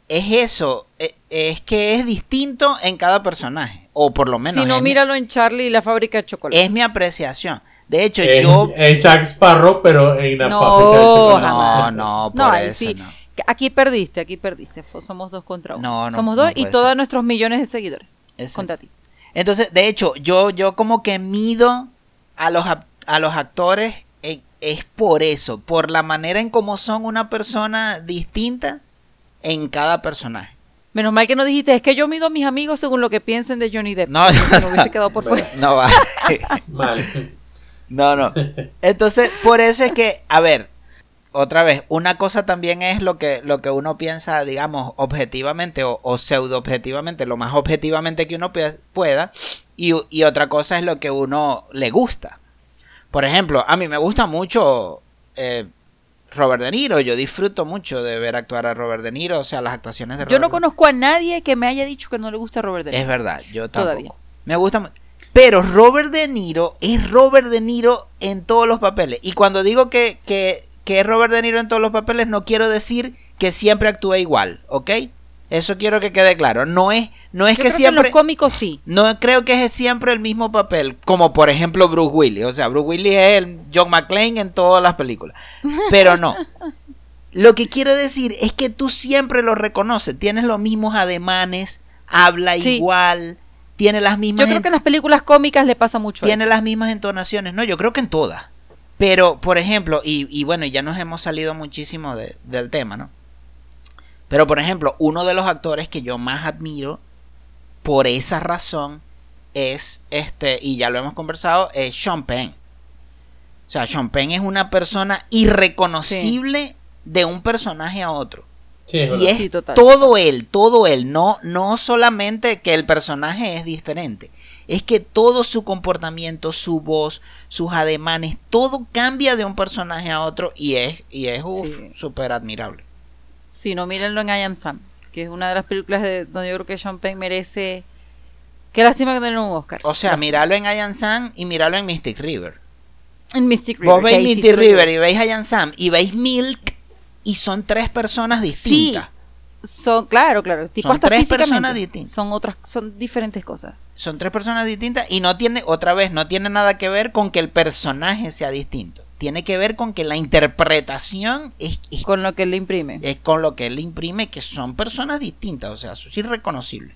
Speaker 1: es eso, e- es que es distinto en cada personaje, o por lo menos
Speaker 2: Si no,
Speaker 1: mi-
Speaker 2: míralo en Charlie y la fábrica de chocolate.
Speaker 1: es mi apreciación. De hecho,
Speaker 3: Es,
Speaker 1: yo...
Speaker 3: es Jack Sparrow, pero en la
Speaker 2: No,
Speaker 3: fábrica de chocolate.
Speaker 1: No, no, por
Speaker 2: No, ahí
Speaker 1: eso
Speaker 2: sí.
Speaker 1: no.
Speaker 2: Aquí perdiste, aquí perdiste. Somos dos contra uno.
Speaker 1: No, no,
Speaker 2: Somos
Speaker 1: no
Speaker 2: dos y todos
Speaker 1: ser.
Speaker 2: nuestros millones de seguidores
Speaker 1: Exacto.
Speaker 2: contra ti.
Speaker 1: Entonces, de hecho, yo, yo como que mido a los, a los actores es por eso, por la manera en cómo son una persona distinta en cada personaje.
Speaker 2: Menos mal que no dijiste, es que yo mido a mis amigos según lo que piensen de Johnny Depp.
Speaker 1: No,
Speaker 2: si no hubiese quedado por fuera.
Speaker 1: No va.
Speaker 3: Mal.
Speaker 1: No, no. Entonces, por eso es que, a ver, otra vez, una cosa también es lo que, lo que uno piensa, digamos, objetivamente o, o pseudo objetivamente, lo más objetivamente que uno pueda, y, y otra cosa es lo que uno le gusta. Por ejemplo, a mí me gusta mucho eh, Robert De Niro, yo disfruto mucho de ver actuar a Robert De Niro, o sea, las actuaciones de
Speaker 2: Yo no
Speaker 1: Robert-
Speaker 2: conozco a nadie que me haya dicho que no le gusta Robert De Niro.
Speaker 1: Es verdad, yo
Speaker 2: Todavía.
Speaker 1: tampoco. Me gusta Pero Robert De Niro es Robert De Niro en todos los papeles. Y cuando digo que, que, que es Robert De Niro en todos los papeles, no quiero decir que siempre actúa igual, ¿ok? Eso quiero que quede claro. No es, no es
Speaker 2: Yo
Speaker 1: que
Speaker 2: creo
Speaker 1: siempre...
Speaker 2: que en los cómicos sí.
Speaker 1: No creo que es siempre el mismo papel, como por ejemplo Bruce Willis. O sea, Bruce Willis es el John McClane en todas las películas. Pero no. Lo que quiero decir es que tú siempre lo reconoces. Tienes los mismos ademanes, habla
Speaker 2: Sí.
Speaker 1: igual, tiene las mismas,
Speaker 2: Yo creo que en las películas cómicas le pasa mucho
Speaker 1: tiene
Speaker 2: eso.
Speaker 1: las mismas entonaciones. No, yo creo que en todas. Pero, por ejemplo, y, y bueno, ya nos hemos salido muchísimo de- del tema, ¿no? Pero, por ejemplo, uno de los actores que yo más admiro por esa razón es este, y ya lo hemos conversado, es Sean Penn. O sea, Sean Penn es una persona irreconocible de un personaje a otro.
Speaker 3: Sí, es
Speaker 1: Y es
Speaker 2: Sí, total.
Speaker 1: todo él, todo él, no, no solamente que el personaje es diferente, es que todo su comportamiento, su voz, sus ademanes, todo cambia de un personaje a otro y es, y es súper admirable.
Speaker 2: Si no, mírenlo en I Am Sam, que es una de las películas de, donde yo creo que Sean Penn merece... Qué lástima que no un Oscar.
Speaker 1: O sea, míralo en Ian Sam y míralo en Mystic River.
Speaker 2: En Mystic River.
Speaker 1: Vos veis
Speaker 2: sí
Speaker 1: Mystic River y veis Ian Sam y veis Milk y son tres personas distintas.
Speaker 2: Son, claro, claro. Tipo
Speaker 1: Son
Speaker 2: hasta
Speaker 1: tres personas distintas.
Speaker 2: Son otras, son diferentes cosas.
Speaker 1: Son tres personas distintas y no tiene, otra vez, no tiene nada que ver con que el personaje sea distinto. Tiene que ver con que la interpretación es, es-
Speaker 2: Con lo que le imprime.
Speaker 1: es con lo que él imprime, que son personas distintas, o sea, eso es irreconocible.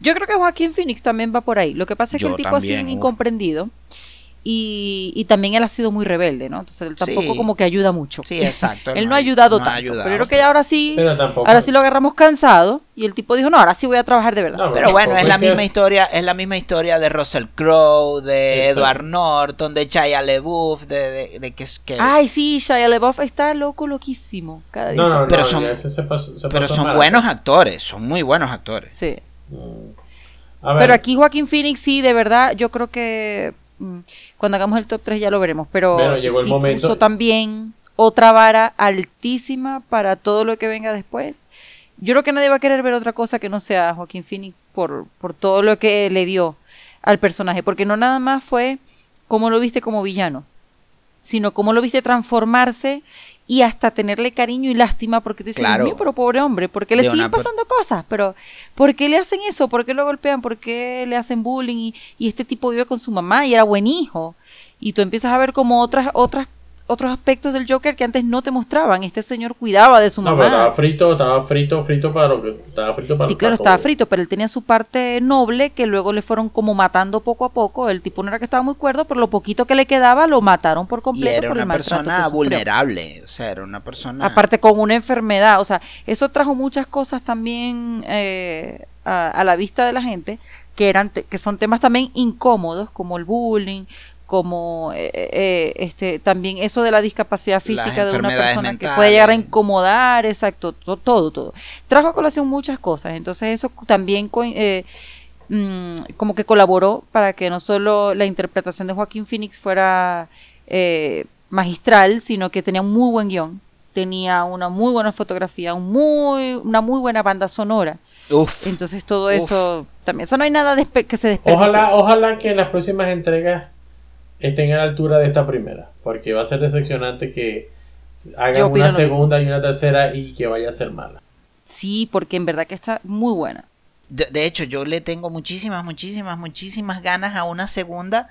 Speaker 2: Yo creo que Joaquín Phoenix también va por ahí. Lo que pasa es que
Speaker 1: Yo
Speaker 2: el tipo ha sido
Speaker 1: también,
Speaker 2: un
Speaker 1: uf.
Speaker 2: incomprendido. Y, y también él ha sido muy rebelde, ¿no? Entonces él tampoco
Speaker 1: Sí.
Speaker 2: como que ayuda mucho.
Speaker 1: Sí, exacto.
Speaker 2: él no ha ayudado tanto.
Speaker 1: ayudado,
Speaker 2: pero creo que ahora sí, ahora sí lo agarramos cansado. Y el tipo dijo, no, ahora sí voy a trabajar de verdad.
Speaker 3: No,
Speaker 1: Pero bueno,
Speaker 3: tampoco
Speaker 1: es la misma historia, es la misma historia de Russell Crowe, de
Speaker 3: Exacto.
Speaker 1: Edward Norton, de Shia LaBeouf, de, de, de que, que-
Speaker 2: Ay, sí, Shia LaBeouf está loco, loquísimo. Cada día
Speaker 3: No, no,
Speaker 1: Pero
Speaker 3: ya
Speaker 1: son-
Speaker 3: ese se pasó- se
Speaker 1: pero son buenos actores, son muy buenos actores.
Speaker 2: Sí.
Speaker 3: Mm. A ver,
Speaker 2: Pero aquí Joaquín Phoenix sí, de verdad, yo creo que cuando hagamos el top 3 ya lo veremos. Pero
Speaker 3: Bueno, llegó el
Speaker 2: sí
Speaker 3: momento.
Speaker 2: puso también otra vara altísima para todo lo que venga después. Yo creo que nadie va a querer ver otra cosa que no sea Joaquín Phoenix por, por todo lo que le dio al personaje. Porque no nada más fue cómo lo viste como villano, sino cómo lo viste transformarse y hasta tenerle cariño y lástima porque tú dices,
Speaker 1: Claro.
Speaker 2: "Dios mío, pero pobre hombre, porque le siguen pasando cosas, pero ¿por qué le hacen eso? ¿Por qué lo golpean? ¿Por qué le hacen bullying? Y, y este tipo vive con su mamá y era buen hijo. Y tú empiezas a ver como otras, otras, otros aspectos del Joker que antes no te mostraban. Este señor cuidaba de su
Speaker 3: no, pero estaba
Speaker 2: mamá.
Speaker 3: frito, estaba frito, frito para lo que. Estaba frito para
Speaker 2: Sí, claro, estaba
Speaker 3: todo.
Speaker 2: frito, pero él tenía su parte noble que luego le fueron como matando poco a poco. El tipo no era que estaba muy cuerdo, pero lo poquito que le quedaba lo mataron por
Speaker 1: Y
Speaker 2: completo
Speaker 1: era
Speaker 2: por el
Speaker 1: una
Speaker 2: maltrato
Speaker 1: persona vulnerable, o sea, era una persona...
Speaker 2: Aparte con una enfermedad, o sea, eso trajo muchas cosas también eh, a, a la vista de la gente que eran que son temas también incómodos como el bullying, como eh, eh, este también eso de la discapacidad física de una persona que puede llegar a incomodar, exacto, to- todo, todo. Trajo a colación muchas cosas, entonces eso también co- eh, mm, como que colaboró para que no solo la interpretación de Joaquín Phoenix fuera eh, magistral, sino que tenía un muy buen guion, tenía una muy buena fotografía, un muy, una muy buena banda sonora.
Speaker 1: Uf,
Speaker 2: Entonces todo
Speaker 1: Uf.
Speaker 2: eso también, eso no hay nada que se desperdicie.
Speaker 3: Ojalá, ojalá que en las próximas entregas estén a la altura de esta primera. Porque va a ser decepcionante que hagan una
Speaker 2: mismo.
Speaker 3: segunda y una tercera y que vaya a ser mala.
Speaker 2: Sí, porque en verdad que está muy buena.
Speaker 1: de, de hecho, yo le tengo muchísimas, muchísimas, muchísimas ganas a una segunda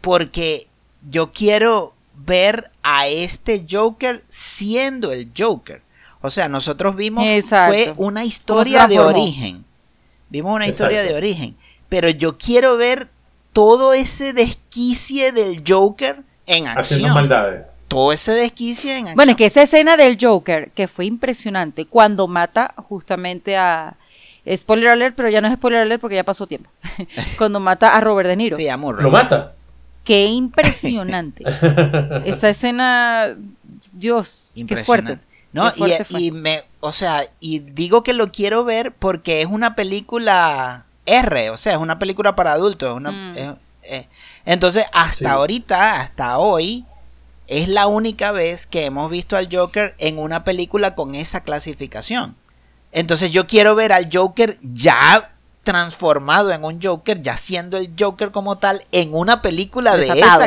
Speaker 1: porque yo quiero ver a este Joker siendo el Joker. O sea, nosotros vimos
Speaker 2: Exacto.
Speaker 1: fue una historia de origen. Vimos una historia de origen, pero yo quiero ver todo ese desquicie del Joker en
Speaker 3: Haciendo
Speaker 1: acción.
Speaker 3: maldades.
Speaker 1: Todo ese desquicie en acción.
Speaker 2: Bueno, es que esa escena del Joker, que fue impresionante, cuando mata justamente a... Spoiler alert, pero ya no es spoiler alert porque ya pasó tiempo. cuando mata a Robert De Niro.
Speaker 1: Sí, amor.
Speaker 3: Lo mata.
Speaker 2: Qué impresionante. esa escena, Dios, qué fuerte.
Speaker 1: No,
Speaker 2: Qué fuerte
Speaker 1: y, y me, o sea, y digo que lo quiero ver porque es una película R, o sea, es una película para adultos. es una-
Speaker 2: Mm.
Speaker 1: es- eh, entonces, hasta
Speaker 3: Sí.
Speaker 1: ahorita, hasta hoy, es la única vez que hemos visto al Joker en una película con esa clasificación. Entonces, yo quiero ver al Joker ya transformado en un Joker, ya siendo el Joker como tal, en una película de esa,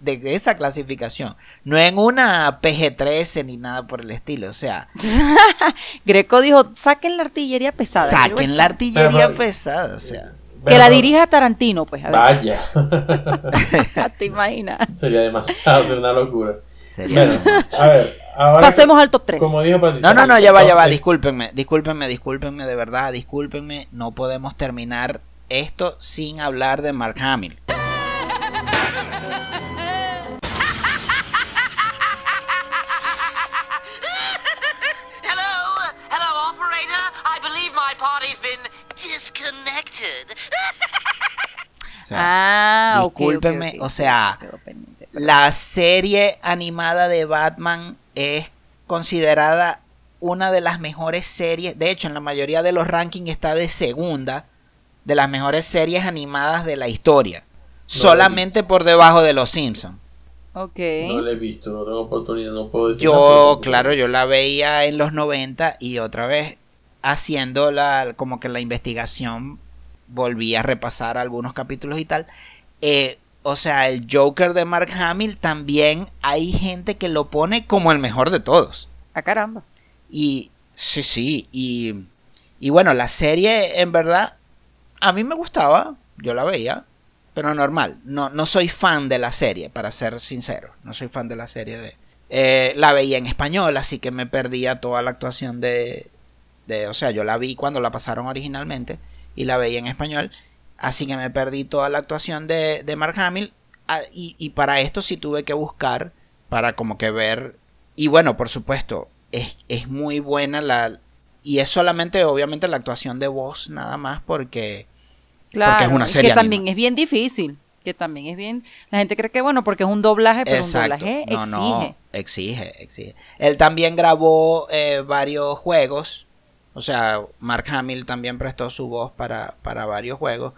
Speaker 1: de esa clasificación. No en una PG-13 ni nada por el estilo. O sea,
Speaker 2: Greco dijo, saquen la artillería pesada.
Speaker 1: saquen
Speaker 2: esa".
Speaker 1: la artillería
Speaker 3: Pero-
Speaker 1: pesada. O sea,
Speaker 2: Que la dirija Tarantino, pues. A ver.
Speaker 3: Vaya.
Speaker 2: ¿Te imaginas?
Speaker 3: Sería demasiado, sería una locura.
Speaker 1: Sería-
Speaker 3: Bueno, a ver. Ahora
Speaker 2: Pasemos al top 3.
Speaker 3: Como dijo Patricia.
Speaker 1: No, no, no, ya va, ya va, discúlpenme, discúlpenme, discúlpenme, de verdad, discúlpenme, no podemos terminar esto sin hablar de Mark Hamill.
Speaker 7: Hello? Hello, operator? I believe my party's been disconnected.
Speaker 1: O sea,
Speaker 2: Ah, ok, ok,
Speaker 1: discúlpenme,
Speaker 2: ok,
Speaker 1: o sea. La serie animada de Batman es considerada una de las mejores series, de hecho en la mayoría de los rankings está de segunda de las mejores series animadas de la historia, solamente por debajo de Los Simpsons.
Speaker 2: Ok.
Speaker 3: No la he visto, no tengo oportunidad, no puedo decir. nada,
Speaker 1: Yo, claro, yo la veía en los 90 y otra vez haciendo la, como que la investigación volví a repasar algunos capítulos y tal. Eh, o sea, el Joker de Mark Hamill también hay gente que lo pone como el mejor de todos.
Speaker 2: Ah, caramba.
Speaker 1: Y sí, sí, y, y bueno, la serie en verdad a mí me gustaba, yo la veía, pero normal. No, no soy fan de la serie, para ser sincero. No soy fan de la serie de... Eh, la veía en español, así que me perdía toda la actuación de, de... O sea, yo la vi cuando la pasaron originalmente y la veía en español. Así que me perdí toda la actuación de, de Mark Hamill. ah, y, y para esto sí tuve que buscar para como que ver. Y bueno, por supuesto, es, es muy buena la. Y es solamente, obviamente, la actuación de voz, nada más, porque.
Speaker 2: Claro,
Speaker 1: es una serie
Speaker 2: que también es bien difícil. Que también es bien. La gente cree que bueno, porque es un doblaje, pero
Speaker 1: Exacto.
Speaker 2: un doblaje
Speaker 1: No,
Speaker 2: exige.
Speaker 1: no, exige, exige. Él también grabó eh, varios juegos. O sea, Mark Hamill también prestó su voz para, para varios juegos.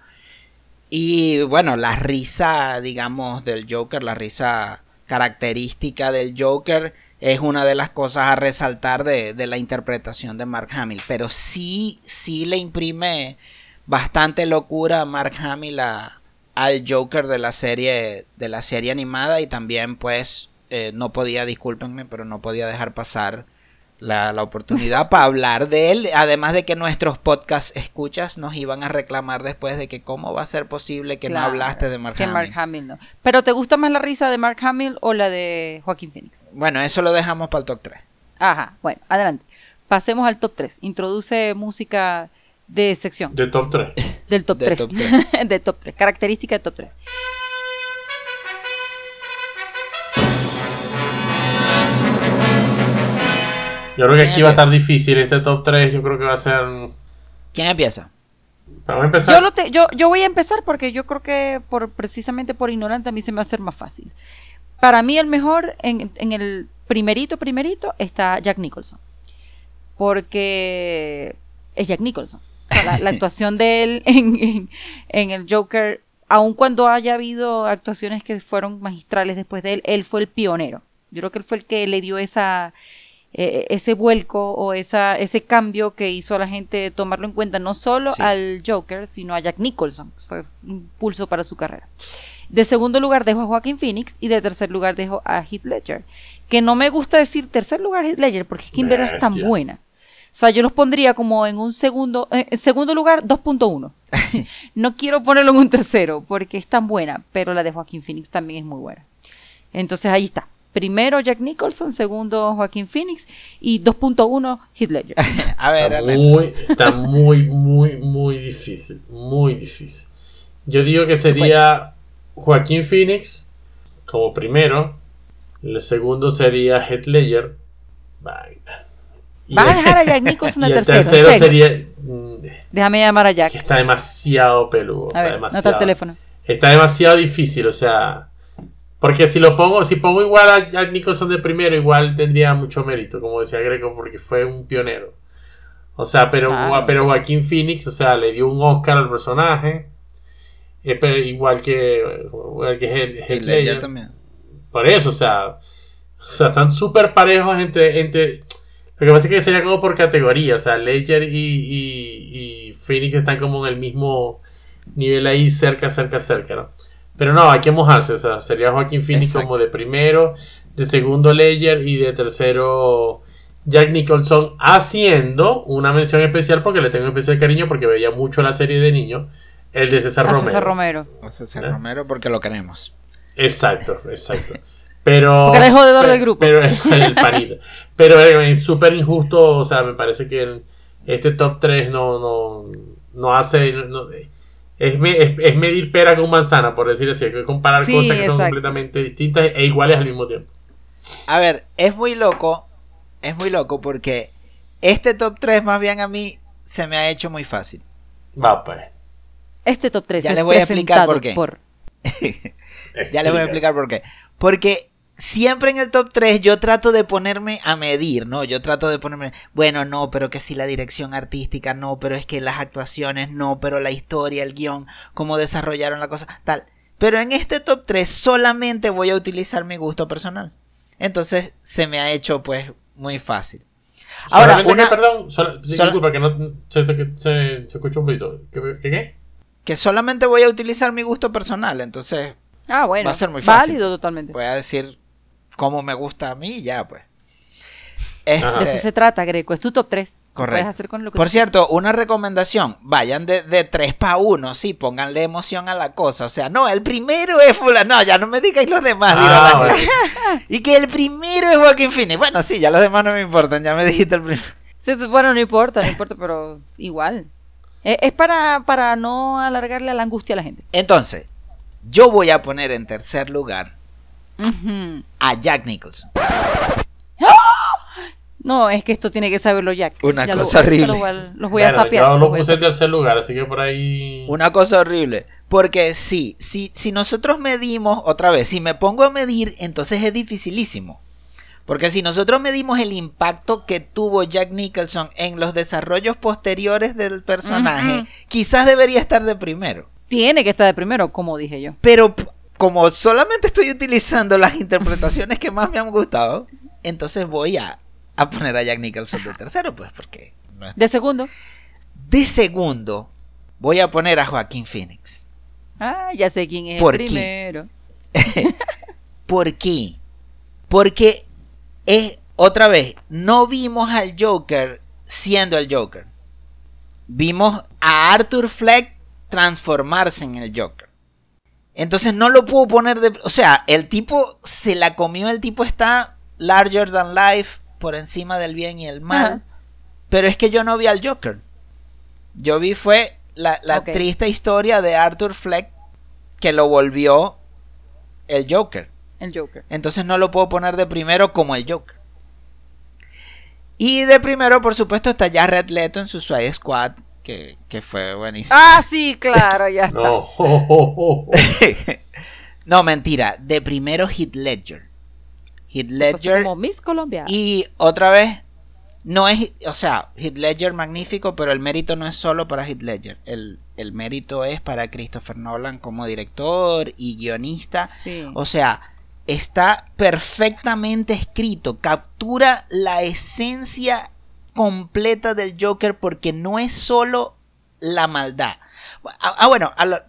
Speaker 1: Y bueno, la risa, digamos, del Joker, la risa característica del Joker, es una de las cosas a resaltar de, de la interpretación de Mark Hamill. Pero sí, sí le imprime bastante locura a Mark Hamill al Joker de la serie de la serie animada y también pues eh, no podía discúlpenme pero no podía dejar pasar la, la oportunidad para hablar de él además de que nuestros podcast escuchas nos iban a reclamar después de que cómo va a ser posible que
Speaker 2: Claro,
Speaker 1: no hablaste de Mark
Speaker 2: que
Speaker 1: Hamill
Speaker 2: Mark Hamill no. Pero ¿te gusta más la risa de Mark Hamill o la de Joaquín Phoenix?
Speaker 1: bueno eso lo dejamos para el top 3
Speaker 2: Ajá, bueno, adelante. Pasemos al top 3. Introduce música de sección.
Speaker 3: De top 3.
Speaker 2: Del top
Speaker 1: De
Speaker 2: 3.
Speaker 1: top tres.
Speaker 2: de top 3. Característica de top 3.
Speaker 3: Yo creo que aquí va a estar difícil este top 3. Yo creo que va a ser.
Speaker 1: ¿quién empieza?
Speaker 3: Vamos a empezar.
Speaker 2: Yo, lo te- yo, yo voy a empezar porque yo creo que por precisamente por ignorante a mí se me va a hacer más fácil. Para mí el mejor en, en el primerito, primerito está Jack Nicholson. Porque es Jack Nicholson. O sea, la, la actuación de él en, en- en el Joker, aun cuando haya habido actuaciones que fueron magistrales después de él, él fue el pionero. Yo creo que él fue el que le dio esa, eh, ese vuelco o esa, ese cambio que hizo a la gente tomarlo en cuenta, no solo
Speaker 1: Sí.
Speaker 2: al Joker, sino a Jack Nicholson. Fue un impulso para su carrera. De segundo lugar dejo a Joaquín Phoenix y de tercer lugar dejo a Heath Ledger. Que no me gusta decir tercer lugar Heath Ledger porque es que en verdad es tan buena. O sea, yo los pondría como en un segundo, eh, en segundo lugar 2.1. no quiero ponerlo en un tercero porque es tan buena, pero la de Joaquín Phoenix también es muy buena. Entonces ahí está. Primero Jack Nicholson, segundo Joaquín Phoenix y 2.1 Heath Ledger.
Speaker 1: a ver
Speaker 3: Está muy, está muy, muy, muy difícil. Muy difícil. Yo digo que sería Joaquín Phoenix como primero. El segundo sería Heath Ledger. Vaina.
Speaker 2: Vas a
Speaker 3: el-
Speaker 2: dejar a Jack Nicholson
Speaker 3: y el
Speaker 2: tercero. ¿en
Speaker 3: tercero sería. mm,
Speaker 2: Déjame llamar a Jack.
Speaker 3: está demasiado peludo.
Speaker 2: A
Speaker 3: está
Speaker 2: ver,
Speaker 3: demasiado,
Speaker 2: nota el teléfono.
Speaker 3: Está demasiado difícil, o sea. Porque si lo pongo, si pongo igual a Jack Nicholson de primero, igual tendría mucho mérito, como decía Greco, porque fue un pionero. O sea, pero,
Speaker 2: Claro.
Speaker 3: pero Joaquín Phoenix, o sea, le dio un Oscar al personaje. eh, pero igual que, igual que Heath-
Speaker 1: Heath Ledger
Speaker 3: Ledger.
Speaker 1: también
Speaker 3: Por eso, o sea, o sea, están súper parejos entre, entre... Lo que pasa es que sería como por categoría, o sea, Ledger y, y, y Phoenix están como en el mismo nivel ahí, cerca, cerca, cerca, ¿no? Pero no, hay que mojarse, o sea, sería Joaquín Phoenix
Speaker 1: Exacto.
Speaker 3: como de primero, de segundo Ledger y de tercero Jack Nicholson, haciendo una mención especial porque le tengo especial cariño porque veía mucho la serie de niño, el de César Romero.
Speaker 2: César Romero.
Speaker 1: O César
Speaker 3: ¿Eh?
Speaker 1: Romero porque lo queremos
Speaker 3: Exacto, exacto. Pero.
Speaker 2: Porque el jodedor
Speaker 3: pe-
Speaker 2: del grupo.
Speaker 3: Pero es el panita. Pero eh, es súper injusto. O sea, me parece que el- este top 3 no, no, no hace. no- es, es- es medir pera con manzana, por decir así. Hay que comparar
Speaker 2: Sí,
Speaker 3: cosas que son completamente distintas e iguales al mismo tiempo.
Speaker 1: A ver, es muy loco, es muy loco porque este top 3 más bien a mí se me ha hecho muy fácil.
Speaker 3: Va, pues.
Speaker 2: Este top 3
Speaker 1: Ya
Speaker 2: es
Speaker 1: les voy a explicar por qué.
Speaker 2: por
Speaker 1: Ya les voy a explicar por qué. Porque siempre en el top 3 yo trato de ponerme a medir, ¿no? Yo trato de ponerme, bueno, no, pero que si la dirección artística, no, pero es que las actuaciones, no, pero la historia, el guion, cómo desarrollaron la cosa, tal. Pero en este top 3 solamente voy a utilizar mi gusto personal. Entonces se me ha hecho pues muy fácil. Ahora,
Speaker 3: Solamente
Speaker 1: una-
Speaker 3: que, perdón, disculpa que no se, se, escucha un poquito. ¿Qué, qué, qué?
Speaker 1: Que solamente voy a utilizar mi gusto personal. Entonces
Speaker 2: Ah, bueno.
Speaker 1: Va a ser muy fácil.
Speaker 2: Válido totalmente.
Speaker 1: voy a decir cómo me gusta a mí y ya pues.
Speaker 2: De
Speaker 1: Este,
Speaker 2: eso se trata, Greco. Es tu top 3.
Speaker 1: Correcto.
Speaker 2: Puedes hacer con lo que
Speaker 1: Por
Speaker 2: tú
Speaker 1: cierto, una recomendación, vayan de, de 3 para 1, sí, pónganle emoción a la cosa. O sea, no, el primero es fulano, no, ya no me digáis los demás, dirá
Speaker 3: Ah,
Speaker 1: la
Speaker 3: bueno.
Speaker 1: Y que el primero es Joaquín Phoenix. Bueno, sí, ya los demás no me importan, ya me dijiste el primero.
Speaker 2: Sí, sí, bueno, no importa, no importa, pero igual. Eh, Es para, para no alargarle la angustia a la gente.
Speaker 1: Entonces, yo voy a poner en tercer lugar A Jack Nicholson.
Speaker 2: No, es que esto tiene que saberlo Jack.
Speaker 1: Una
Speaker 2: Ya
Speaker 1: cosa horrible.
Speaker 2: Los voy a, los voy a
Speaker 3: Bueno,
Speaker 2: sapear.
Speaker 3: yo
Speaker 2: los
Speaker 3: lo
Speaker 2: a
Speaker 3: puse en tercer lugar, así que por ahí.
Speaker 1: Una cosa horrible. Porque sí, si, si nosotros medimos, otra vez, si me pongo a medir, entonces es dificilísimo. Porque si nosotros medimos el impacto que tuvo Jack Nicholson en los desarrollos posteriores del personaje, quizás debería estar de primero.
Speaker 2: Tiene que estar de primero, como dije yo.
Speaker 1: Pero como solamente estoy utilizando las interpretaciones que más me han gustado, entonces voy a, a poner a Jack Nicholson de tercero, pues porque... no es-
Speaker 2: De segundo.
Speaker 1: De segundo, voy a poner a Joaquín Phoenix.
Speaker 2: Ah, ya sé quién es
Speaker 1: ¿Por
Speaker 2: el
Speaker 1: qué?
Speaker 2: primero.
Speaker 1: ¿Por qué? Porque es otra vez, no vimos al Joker siendo el Joker. Vimos a Arthur Fleck transformarse en el Joker. Entonces no lo puedo poner de... O sea, el tipo se la comió, el tipo está larger than life, por encima del bien y el mal. Pero es que yo no vi al Joker. Yo vi fue la, triste historia de Arthur Fleck que lo volvió el Joker.
Speaker 2: El Joker.
Speaker 1: Entonces no lo puedo poner de primero como el Joker. Y de primero, por supuesto, está ya Red Leto en su Suicide Squad, que, que fue buenísimo.
Speaker 2: Ah, sí, claro, ya está.
Speaker 3: No.
Speaker 1: no, mentira. De primero Heath Ledger. Heath
Speaker 2: Pues
Speaker 1: Ledger.
Speaker 2: como Miss Colombia.
Speaker 1: Y otra vez, no es, o sea, Heath Ledger magnífico, pero el mérito no es solo para Heath Ledger. El, el mérito es para Christopher Nolan como director y guionista.
Speaker 2: Sí.
Speaker 1: O sea, está perfectamente escrito, captura la esencia completa del Joker porque no es solo la maldad. Ah, ah, bueno, a lo,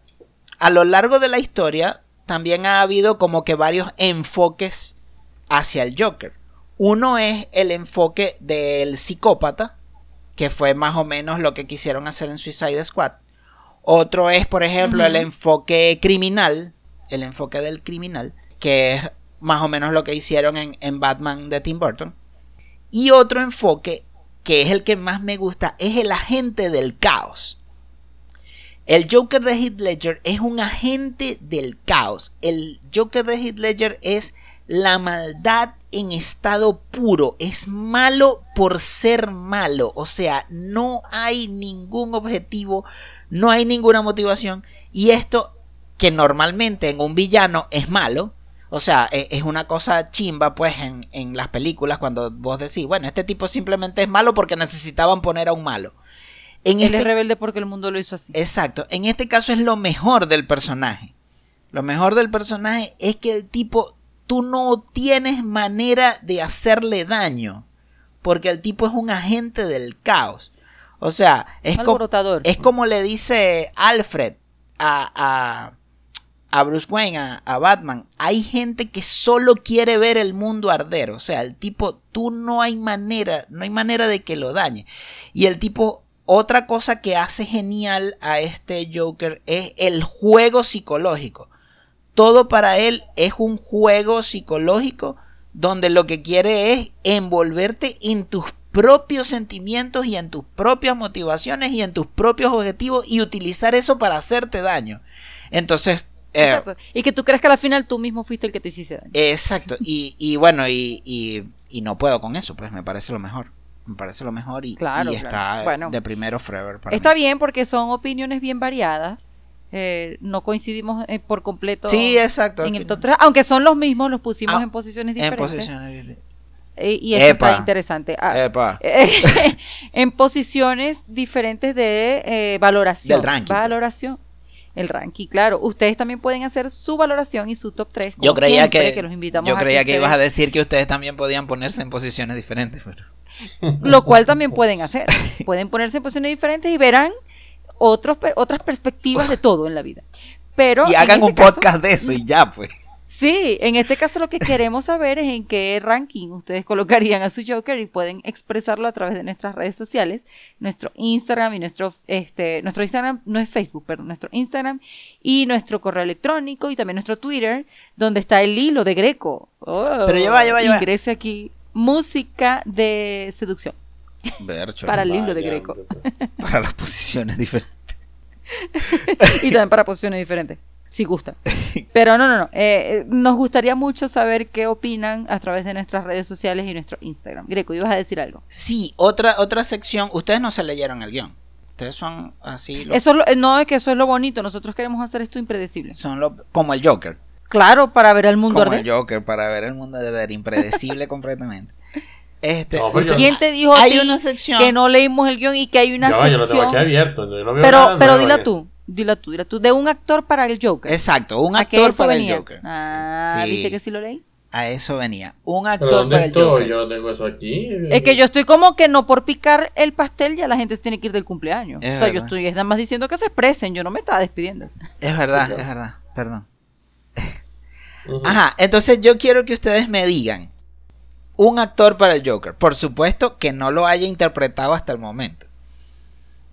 Speaker 1: a lo largo de la historia también ha habido como que varios enfoques hacia el Joker. Uno es el enfoque del psicópata, que fue más o menos lo que quisieron hacer en Suicide Squad. Otro es, por ejemplo, el enfoque criminal, el enfoque del criminal, que es más o menos lo que hicieron en, en Batman de Tim Burton. Y otro enfoque, que es el que más me gusta, es el agente del caos. El Joker de Heath Ledger es un agente del caos. El Joker de Heath Ledger es la maldad en estado puro. Es malo por ser malo. O sea, no hay ningún objetivo, no hay ninguna motivación. Y esto, que normalmente en un villano es malo, o sea, e- es una cosa chimba, pues, en, en las películas cuando vos decís, bueno, este tipo simplemente es malo porque necesitaban poner a un malo. En
Speaker 2: Él
Speaker 1: este-
Speaker 2: es rebelde porque el mundo lo hizo así.
Speaker 1: Exacto. En este caso es lo mejor del personaje. Lo mejor del personaje es que el tipo, tú no tienes manera de hacerle daño. Porque el tipo es un agente del caos. O sea, es, como, es como le dice Alfred a, a, a Bruce Wayne, a, a Batman. Hay gente que solo quiere ver el mundo arder. O sea, el tipo, tú no hay manera, no hay manera de que lo dañe. Y el tipo, otra cosa que hace genial a este Joker es el juego psicológico. Todo para él es un juego psicológico donde lo que quiere es envolverte en tus propios sentimientos y en tus propias motivaciones y en tus propios objetivos y utilizar eso para hacerte daño. Entonces,
Speaker 2: Exacto. Y que tú crees que al final tú mismo fuiste el que te hiciste daño.
Speaker 1: Exacto, y, y bueno, y, y, y no puedo con eso, pues me parece lo mejor. Me parece lo mejor y,
Speaker 2: Claro,
Speaker 1: y
Speaker 2: claro.
Speaker 1: está
Speaker 2: Bueno.
Speaker 1: de primero forever para
Speaker 2: Está
Speaker 1: mí.
Speaker 2: bien porque son opiniones bien variadas. Eh, no coincidimos eh, por completo
Speaker 1: Sí, exacto.
Speaker 2: en el top 3, aunque son los mismos, los pusimos
Speaker 1: Ah,
Speaker 2: en posiciones
Speaker 1: En
Speaker 2: diferentes.
Speaker 1: posiciones. de-
Speaker 2: Eh, y eso
Speaker 1: Epa.
Speaker 2: está interesante. Ah, en posiciones diferentes de eh, valoración.
Speaker 1: Del ranking, pues.
Speaker 2: El ranking, claro. Ustedes también pueden hacer su valoración y su top 3.
Speaker 1: Yo creía que,
Speaker 2: los invitamos
Speaker 1: yo
Speaker 2: a
Speaker 1: creía que ibas a decir que ustedes también podían ponerse en posiciones diferentes. Pero...
Speaker 2: Lo cual también pueden hacer. Pueden ponerse en posiciones diferentes y verán otros, otras perspectivas de todo en la vida. Pero
Speaker 1: y hagan
Speaker 2: este
Speaker 1: un
Speaker 2: caso-
Speaker 1: podcast de eso y ya, pues.
Speaker 2: Sí, en este caso lo que queremos saber es en qué ranking ustedes colocarían a su Joker y pueden expresarlo a través de nuestras redes sociales, nuestro Instagram y nuestro este nuestro Instagram no es Facebook, perdón, nuestro Instagram y nuestro correo electrónico y también nuestro Twitter, donde está el hilo de Greco. Oh,
Speaker 1: Pero ya va, ya va, ya va.
Speaker 2: Ingrese aquí música de seducción
Speaker 1: Bercho,
Speaker 2: para el hilo de Greco
Speaker 1: para las posiciones diferentes.
Speaker 2: y también para posiciones diferentes. Si gusta. Pero no, no, no. eh, eh, nos gustaría mucho saber qué opinan a través de nuestras redes sociales y nuestro Instagram. Greco, ibas a decir algo.
Speaker 1: Sí, otra, otra sección. Ustedes no se leyeron el guion. Ustedes son así. los-
Speaker 2: Eso es lo- eh, no es que eso es lo bonito. Nosotros queremos hacer esto impredecible.
Speaker 1: son los, como el Joker.
Speaker 2: Claro, para ver al mundo
Speaker 1: Como
Speaker 2: arder.
Speaker 1: el Joker, para ver el mundo arder. Impredecible completamente. Este,
Speaker 3: No,
Speaker 2: ¿Quién te dijo a
Speaker 1: hay
Speaker 2: ti
Speaker 1: una sección.
Speaker 2: que no leímos el guion y que hay una
Speaker 3: Yo, yo lo tengo aquí
Speaker 2: sección?
Speaker 3: abierto. Yo no veo
Speaker 2: pero
Speaker 3: nada
Speaker 2: pero dila tú, dila tú, dila tú. De un actor para el Joker.
Speaker 1: Exacto, un
Speaker 2: ¿A qué
Speaker 1: actor
Speaker 2: eso
Speaker 1: para
Speaker 2: venía?
Speaker 1: el Joker.
Speaker 2: Ah,
Speaker 1: Sí,
Speaker 2: ¿viste que sí lo leí?
Speaker 1: A eso venía. Un
Speaker 3: ¿Pero
Speaker 1: actor
Speaker 3: dónde
Speaker 1: para el
Speaker 3: estoy?
Speaker 1: Joker.
Speaker 3: Yo no tengo eso aquí.
Speaker 2: Es que yo estoy como que no por picar el pastel ya la gente se tiene que ir del cumpleaños.
Speaker 1: Es
Speaker 2: o sea, yo estoy es nada más diciendo que se expresen, yo no me estaba despidiendo.
Speaker 1: Es verdad,
Speaker 3: Sí, claro.
Speaker 1: es verdad. Perdón. Ajá, entonces yo quiero que ustedes me digan un actor para el Joker. Por supuesto que no lo haya interpretado hasta el momento.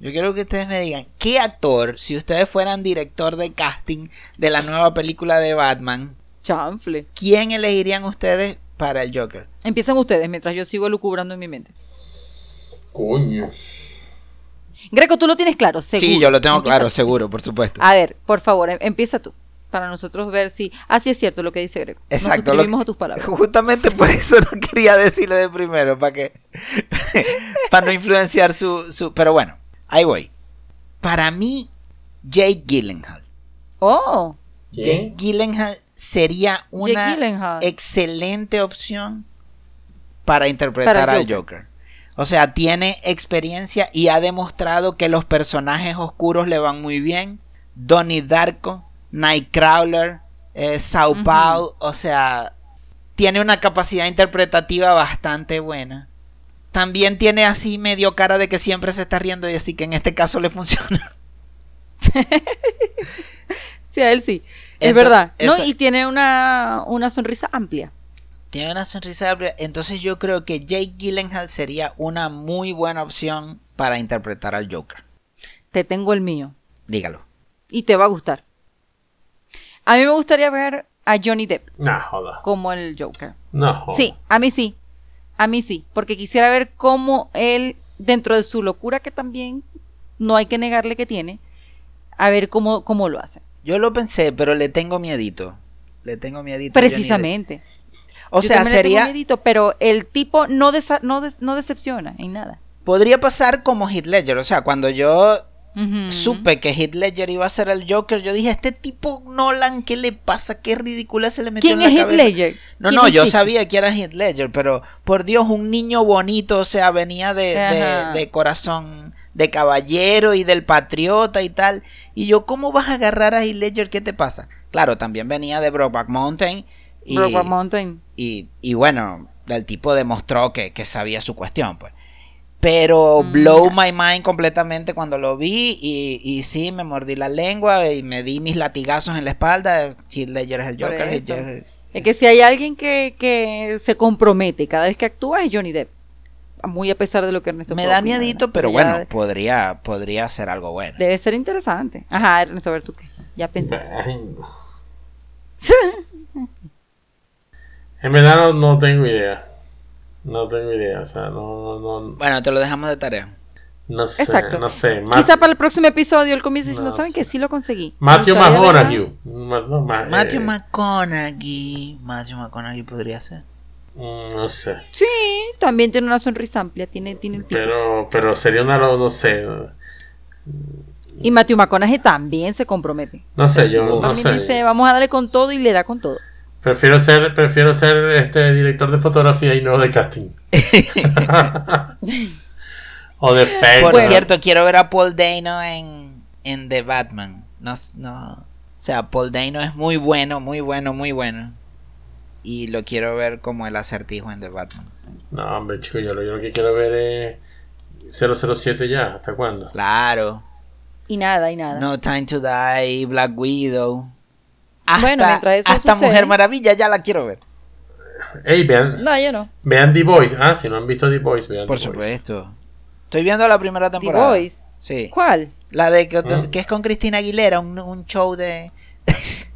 Speaker 1: Yo quiero que ustedes me digan qué actor, si ustedes fueran director de casting de la nueva película de Batman,
Speaker 2: Chanfle.
Speaker 1: ¿quién elegirían ustedes para el Joker?
Speaker 2: Empiecen ustedes mientras yo sigo lucubrando en mi mente.
Speaker 3: Coño.
Speaker 2: Greco, tú lo tienes claro, seguro.
Speaker 1: Sí, yo lo tengo
Speaker 2: Empieza
Speaker 1: claro,
Speaker 2: tú.
Speaker 1: seguro, por supuesto.
Speaker 2: A ver, por favor, em- empieza tú. Para nosotros ver si. Así es cierto lo que dice Greco. Nos
Speaker 1: Exacto. lo
Speaker 2: suscribimos
Speaker 1: que-
Speaker 2: a tus palabras.
Speaker 1: Justamente por eso no quería decirlo de primero, para que. para no influenciar su, su. Pero bueno, ahí voy. Para mí, Jake Gyllenhaal.
Speaker 2: Oh,
Speaker 1: Jake. Gyllenhaal sería una
Speaker 2: Gyllenhaal.
Speaker 1: excelente opción para interpretar
Speaker 2: Para
Speaker 1: al Joker. O sea, tiene experiencia y ha demostrado que los personajes oscuros le van muy bien. Donnie Darko, Nightcrawler, eh, Sao
Speaker 2: Ujú.
Speaker 1: Paulo, o sea, tiene una capacidad interpretativa bastante buena. También tiene así medio cara de que siempre se está riendo y así que en este caso le funciona.
Speaker 2: sí, a él sí. Es
Speaker 1: Entonces,
Speaker 2: verdad. No,
Speaker 1: esa-
Speaker 2: y tiene una, una sonrisa amplia.
Speaker 1: Tiene una sonrisa amplia. Entonces yo creo que Jake Gyllenhaal sería una muy buena opción para interpretar al Joker.
Speaker 2: Te tengo el mío.
Speaker 1: Dígalo.
Speaker 2: Y te va a gustar. A mí me gustaría ver a Johnny Depp
Speaker 3: No joda.
Speaker 2: como el Joker.
Speaker 3: No joda.
Speaker 2: Sí, a mí sí. A mí sí. Porque quisiera ver cómo él, dentro de su locura que también no hay que negarle que tiene, a ver cómo, cómo lo hace.
Speaker 1: Yo lo pensé, pero le tengo miedito. Le tengo miedito.
Speaker 2: Precisamente.
Speaker 1: O
Speaker 2: Yo
Speaker 1: sea,
Speaker 2: también le tengo
Speaker 1: sería.
Speaker 2: miedito, pero el tipo no, desa- no, des- no decepciona en nada.
Speaker 1: Podría pasar como Heath Ledger. O sea, cuando yo Supe que Heath Ledger iba a ser el Joker, yo dije, este tipo Nolan, ¿qué le pasa? ¿Qué ridícula se le metió
Speaker 2: ¿Quién
Speaker 1: en la
Speaker 2: es Heath? Ledger?
Speaker 1: No,
Speaker 2: ¿Quién
Speaker 1: no, yo sabía que era Heath Ledger, pero por Dios, un niño bonito, o sea, venía de, de-
Speaker 2: Ajá.
Speaker 1: de corazón de caballero y del patriota y tal. Y yo, ¿cómo vas a agarrar a Heath Ledger? ¿Qué te pasa? Claro, también venía de Brokeback Mountain. Y,
Speaker 2: Brokeback Mountain.
Speaker 1: y, y bueno, el tipo demostró que, que sabía su cuestión, pues. Pero
Speaker 2: Mm,
Speaker 1: blow my mind completamente cuando lo vi y, y sí, me mordí la lengua y me di mis latigazos en la espalda. Heath Ledger es el Joker. Heath
Speaker 2: eso.
Speaker 1: Ledger-
Speaker 2: Es que si hay alguien que, que se compromete cada vez que actúa es Johnny Depp. Muy a pesar de lo que Ernesto
Speaker 1: Me da
Speaker 2: opinar,
Speaker 1: miedito, pero
Speaker 2: ya
Speaker 1: bueno, podría, podría ser algo bueno.
Speaker 2: Debe ser interesante. Ajá, Ernesto, a ver tú qué. Ya pensé.
Speaker 3: En verdad no, no tengo idea. No tengo idea. O sea, no, no, no,
Speaker 1: Bueno, te lo dejamos de tarea.
Speaker 3: no sé.
Speaker 2: Exacto.
Speaker 3: No sé.
Speaker 2: Quizá para el próximo episodio él comience diciendo,
Speaker 3: No
Speaker 2: ¿saben
Speaker 3: sé.
Speaker 2: que sí lo conseguí?
Speaker 3: Matthew McConaughey. Ma-
Speaker 1: Matthew
Speaker 3: eh,
Speaker 1: McConaughey. Matthew McConaughey podría ser.
Speaker 3: mm, No sé.
Speaker 2: Sí, también tiene una sonrisa amplia, tiene, tiene el tipo.
Speaker 3: Pero, pero sería una. No sé.
Speaker 2: Y Matthew McConaughey también se compromete.
Speaker 3: No sé, yo no
Speaker 2: También
Speaker 3: sé.
Speaker 2: dice, vamos a darle con todo y le da con todo.
Speaker 3: Prefiero ser, prefiero ser este director de fotografía y no de casting. o de efectos.
Speaker 1: Por cierto, quiero ver a Paul Dano en, en The Batman. No, no, o sea, Paul Dano es muy bueno, muy bueno, muy bueno. Y lo quiero ver como el acertijo en The Batman.
Speaker 3: No, hombre, chico, yo lo, yo lo que quiero ver es 007 ya. ¿Hasta cuándo?
Speaker 1: Claro.
Speaker 2: Y nada, y nada.
Speaker 1: No Time to Die, Black Widow. Hasta,
Speaker 2: Bueno, mientras eso
Speaker 1: hasta
Speaker 2: sucede-
Speaker 1: Mujer Maravilla ya la quiero ver.
Speaker 3: Ey, vean,
Speaker 2: No, yo no.
Speaker 3: vean The Voice. Ah, si no han visto The Voice, vean
Speaker 1: Por
Speaker 3: The Voice.
Speaker 1: supuesto. Estoy viendo la primera
Speaker 2: The
Speaker 1: temporada.
Speaker 2: Voice.
Speaker 1: Sí.
Speaker 2: ¿Cuál?
Speaker 1: La de que,
Speaker 3: Mm.
Speaker 1: que es con Cristina Aguilera, un, un show de...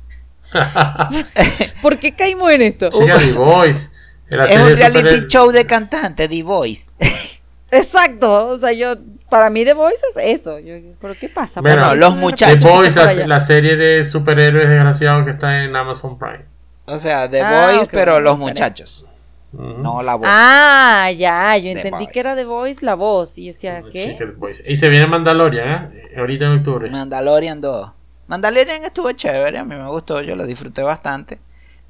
Speaker 2: ¿Por qué caímos en esto?
Speaker 3: Chica, The Voice.
Speaker 1: Es un reality
Speaker 3: super-
Speaker 1: show de cantante, The Voice.
Speaker 2: Exacto, o sea, yo, para mí The Voice es eso. Yo, ¿Pero qué pasa?
Speaker 3: Bueno,
Speaker 2: ¿Por qué
Speaker 1: los muchachos.
Speaker 3: The
Speaker 2: por
Speaker 3: la, la serie de superhéroes desgraciados que está en Amazon Prime.
Speaker 1: O sea, The
Speaker 2: Ah, ok,
Speaker 1: pero
Speaker 2: bueno,
Speaker 1: los muchachos. No la voz.
Speaker 2: Ah, ya, yo
Speaker 1: The
Speaker 2: entendí
Speaker 1: Voice.
Speaker 2: que era The Voice la voz. Y decía,
Speaker 3: Sí,
Speaker 2: ¿qué?
Speaker 3: que The Boys. Y se viene Mandalorian, ¿eh? Ahorita en octubre.
Speaker 1: Mandalorian 2. Mandalorian estuvo chévere, a mí me gustó, yo lo disfruté bastante.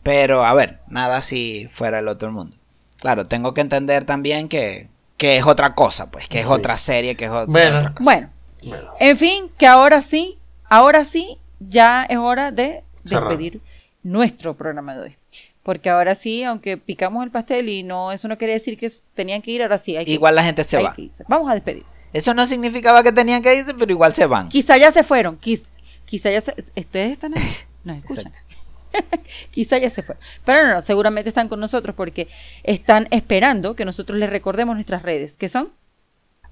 Speaker 1: Pero, a ver, nada si fuera el otro mundo. Claro, tengo que entender también que, que es otra cosa, pues, que es
Speaker 3: Sí.
Speaker 1: otra serie, que es otra,
Speaker 3: Bueno.
Speaker 1: otra cosa.
Speaker 2: Bueno,
Speaker 3: Bueno,
Speaker 2: en fin, que ahora sí, ahora sí, ya es hora de
Speaker 3: Cerrar.
Speaker 2: despedir nuestro programa de hoy. Porque ahora sí, aunque picamos el pastel y no, eso no quiere decir que tenían que ir, ahora sí hay que
Speaker 1: Igual
Speaker 2: irse,
Speaker 1: la gente se
Speaker 2: hay
Speaker 1: va.
Speaker 2: Vamos a despedir.
Speaker 1: Eso no significaba que tenían que irse, pero igual se van.
Speaker 2: Quizá ya se fueron, quiz- quizá ya se... ¿Ustedes están ahí? No, escuchan.
Speaker 1: Exacto.
Speaker 2: Quizá ya se fueron. Pero no, no, seguramente están con nosotros porque están esperando que nosotros les recordemos nuestras redes, que son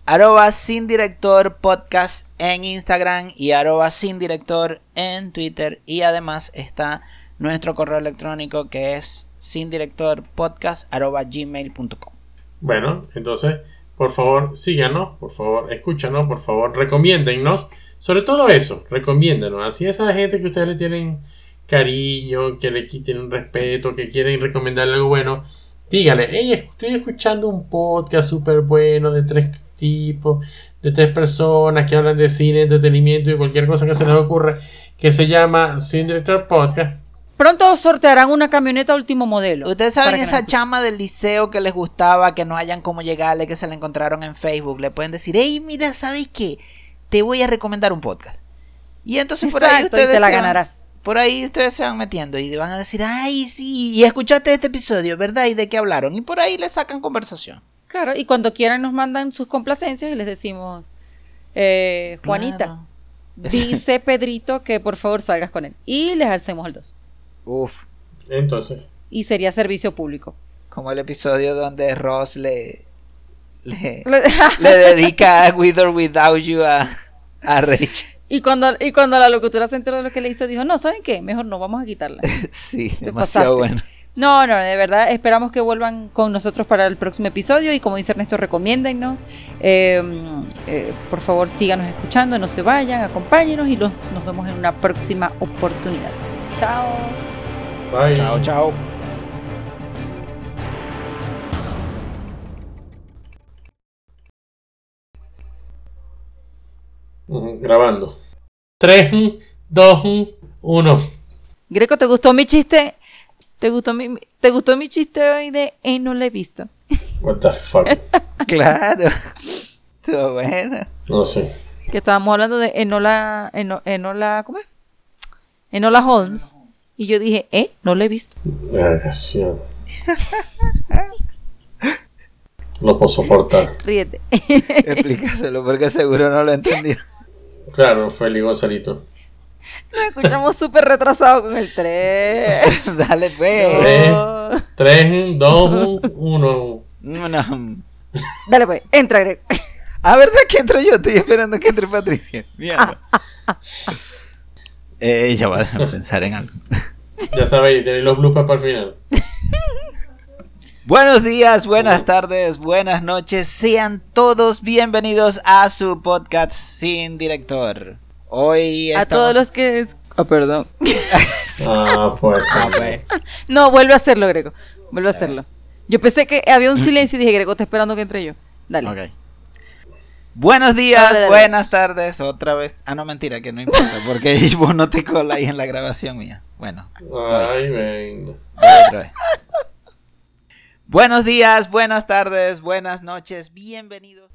Speaker 1: Arroba sin director podcast en Instagram y arroba sin director en Twitter. Y además está nuestro correo electrónico que es sin director podcast arroba gmail.com.
Speaker 3: bueno, entonces, por favor, síganos, por favor, escúchanos, por favor, recomiéndennos. Sobre todo eso, recomiéndenos. Así esa gente que ustedes le tienen cariño, que le qui- tienen respeto, que quieren recomendarle algo bueno, dígale, hey, estoy escuchando un podcast súper bueno de tres tipos, de tres personas que hablan de cine, entretenimiento y cualquier cosa que se les ocurra, que se llama Sin Director Podcast.
Speaker 2: Pronto sortearán una camioneta último modelo.
Speaker 1: Ustedes saben esa chama del liceo que les gustaba, que no hayan cómo llegarle, que se la encontraron en Facebook. Le pueden decir, hey, mira, ¿sabes qué? Te voy a recomendar un podcast. Y entonces por ahí
Speaker 2: Exacto, y
Speaker 1: ustedes
Speaker 2: te la ganarás.
Speaker 1: Por ahí ustedes se van metiendo y van a decir, ay, sí, y escuchaste este episodio, ¿verdad? ¿Y de qué hablaron? Y por ahí le sacan conversación.
Speaker 2: Claro, y cuando quieran nos mandan sus complacencias y les decimos, eh, Juanita,
Speaker 1: Claro.
Speaker 2: dice Pedrito que por favor salgas con él. Y les hacemos el 2.
Speaker 1: Uf,
Speaker 3: Entonces,
Speaker 2: Y sería servicio público.
Speaker 1: como el episodio donde Ross le, le, le dedica With or Without You a, a Rachel.
Speaker 2: Y, cuando, y cuando la locutora se enteró de lo que le hizo, dijo, no, ¿saben qué? Mejor no, vamos a quitarla.
Speaker 1: Sí,
Speaker 2: Te
Speaker 1: demasiado
Speaker 2: pasaste.
Speaker 1: bueno.
Speaker 2: No, no, de verdad, esperamos que vuelvan con nosotros para el próximo episodio y como dice Ernesto, recomiéndennos. Eh, eh, por favor, síganos escuchando, no se vayan, acompáñenos y los- nos vemos en una próxima oportunidad. Chao.
Speaker 3: bye.
Speaker 1: Chao, chao.
Speaker 3: Grabando. 3, 2, 1.
Speaker 2: Greco, ¿te gustó mi chiste? ¿Te gustó mi, ¿te gustó mi chiste hoy de eh, no lo he visto?
Speaker 3: What the fuck.
Speaker 1: Claro. Estuvo bueno.
Speaker 3: No sé.
Speaker 2: Que estábamos hablando de Enola, Eno- Enola, ¿cómo es? Enola Holmes. Y yo dije, eh, no lo he visto.
Speaker 3: Vergación. No puedo soportar.
Speaker 2: Ríete.
Speaker 1: Explícaselo porque seguro no lo entendió.
Speaker 3: Claro, Feli Gonzalito.
Speaker 2: Nos escuchamos súper retrasado con el 3.
Speaker 1: Dale, pues.
Speaker 3: Tres. 3, 2, 1.
Speaker 1: No, no.
Speaker 2: Dale pues, entra Greco.
Speaker 1: Ah, ¿verdad que entro yo? Estoy esperando que entre Patricia. Mierda. Eh, ella va a pensar en algo.
Speaker 3: Ya sabéis, tenéis los bloopers para el final.
Speaker 1: Buenos días, buenas tardes, buenas noches. Sean todos bienvenidos a su podcast sin director. Hoy
Speaker 2: A
Speaker 1: estamos-
Speaker 2: todos los que... es- Oh, perdón.
Speaker 3: Ah, pues.
Speaker 1: Ah, pues.
Speaker 2: No, vuelve a hacerlo, Greco. Vuelve a hacerlo. Yo pensé que había un silencio y dije, Greco, está esperando que entre yo. Dale.
Speaker 1: Ok. Buenos días,
Speaker 2: Dale, dale.
Speaker 1: buenas tardes, otra vez. Ah, no, mentira, que no importa, porque vos no te colas ahí en la grabación mía. Bueno,
Speaker 3: Ay, venga.
Speaker 1: Buenos días, buenas tardes, buenas noches, bienvenidos.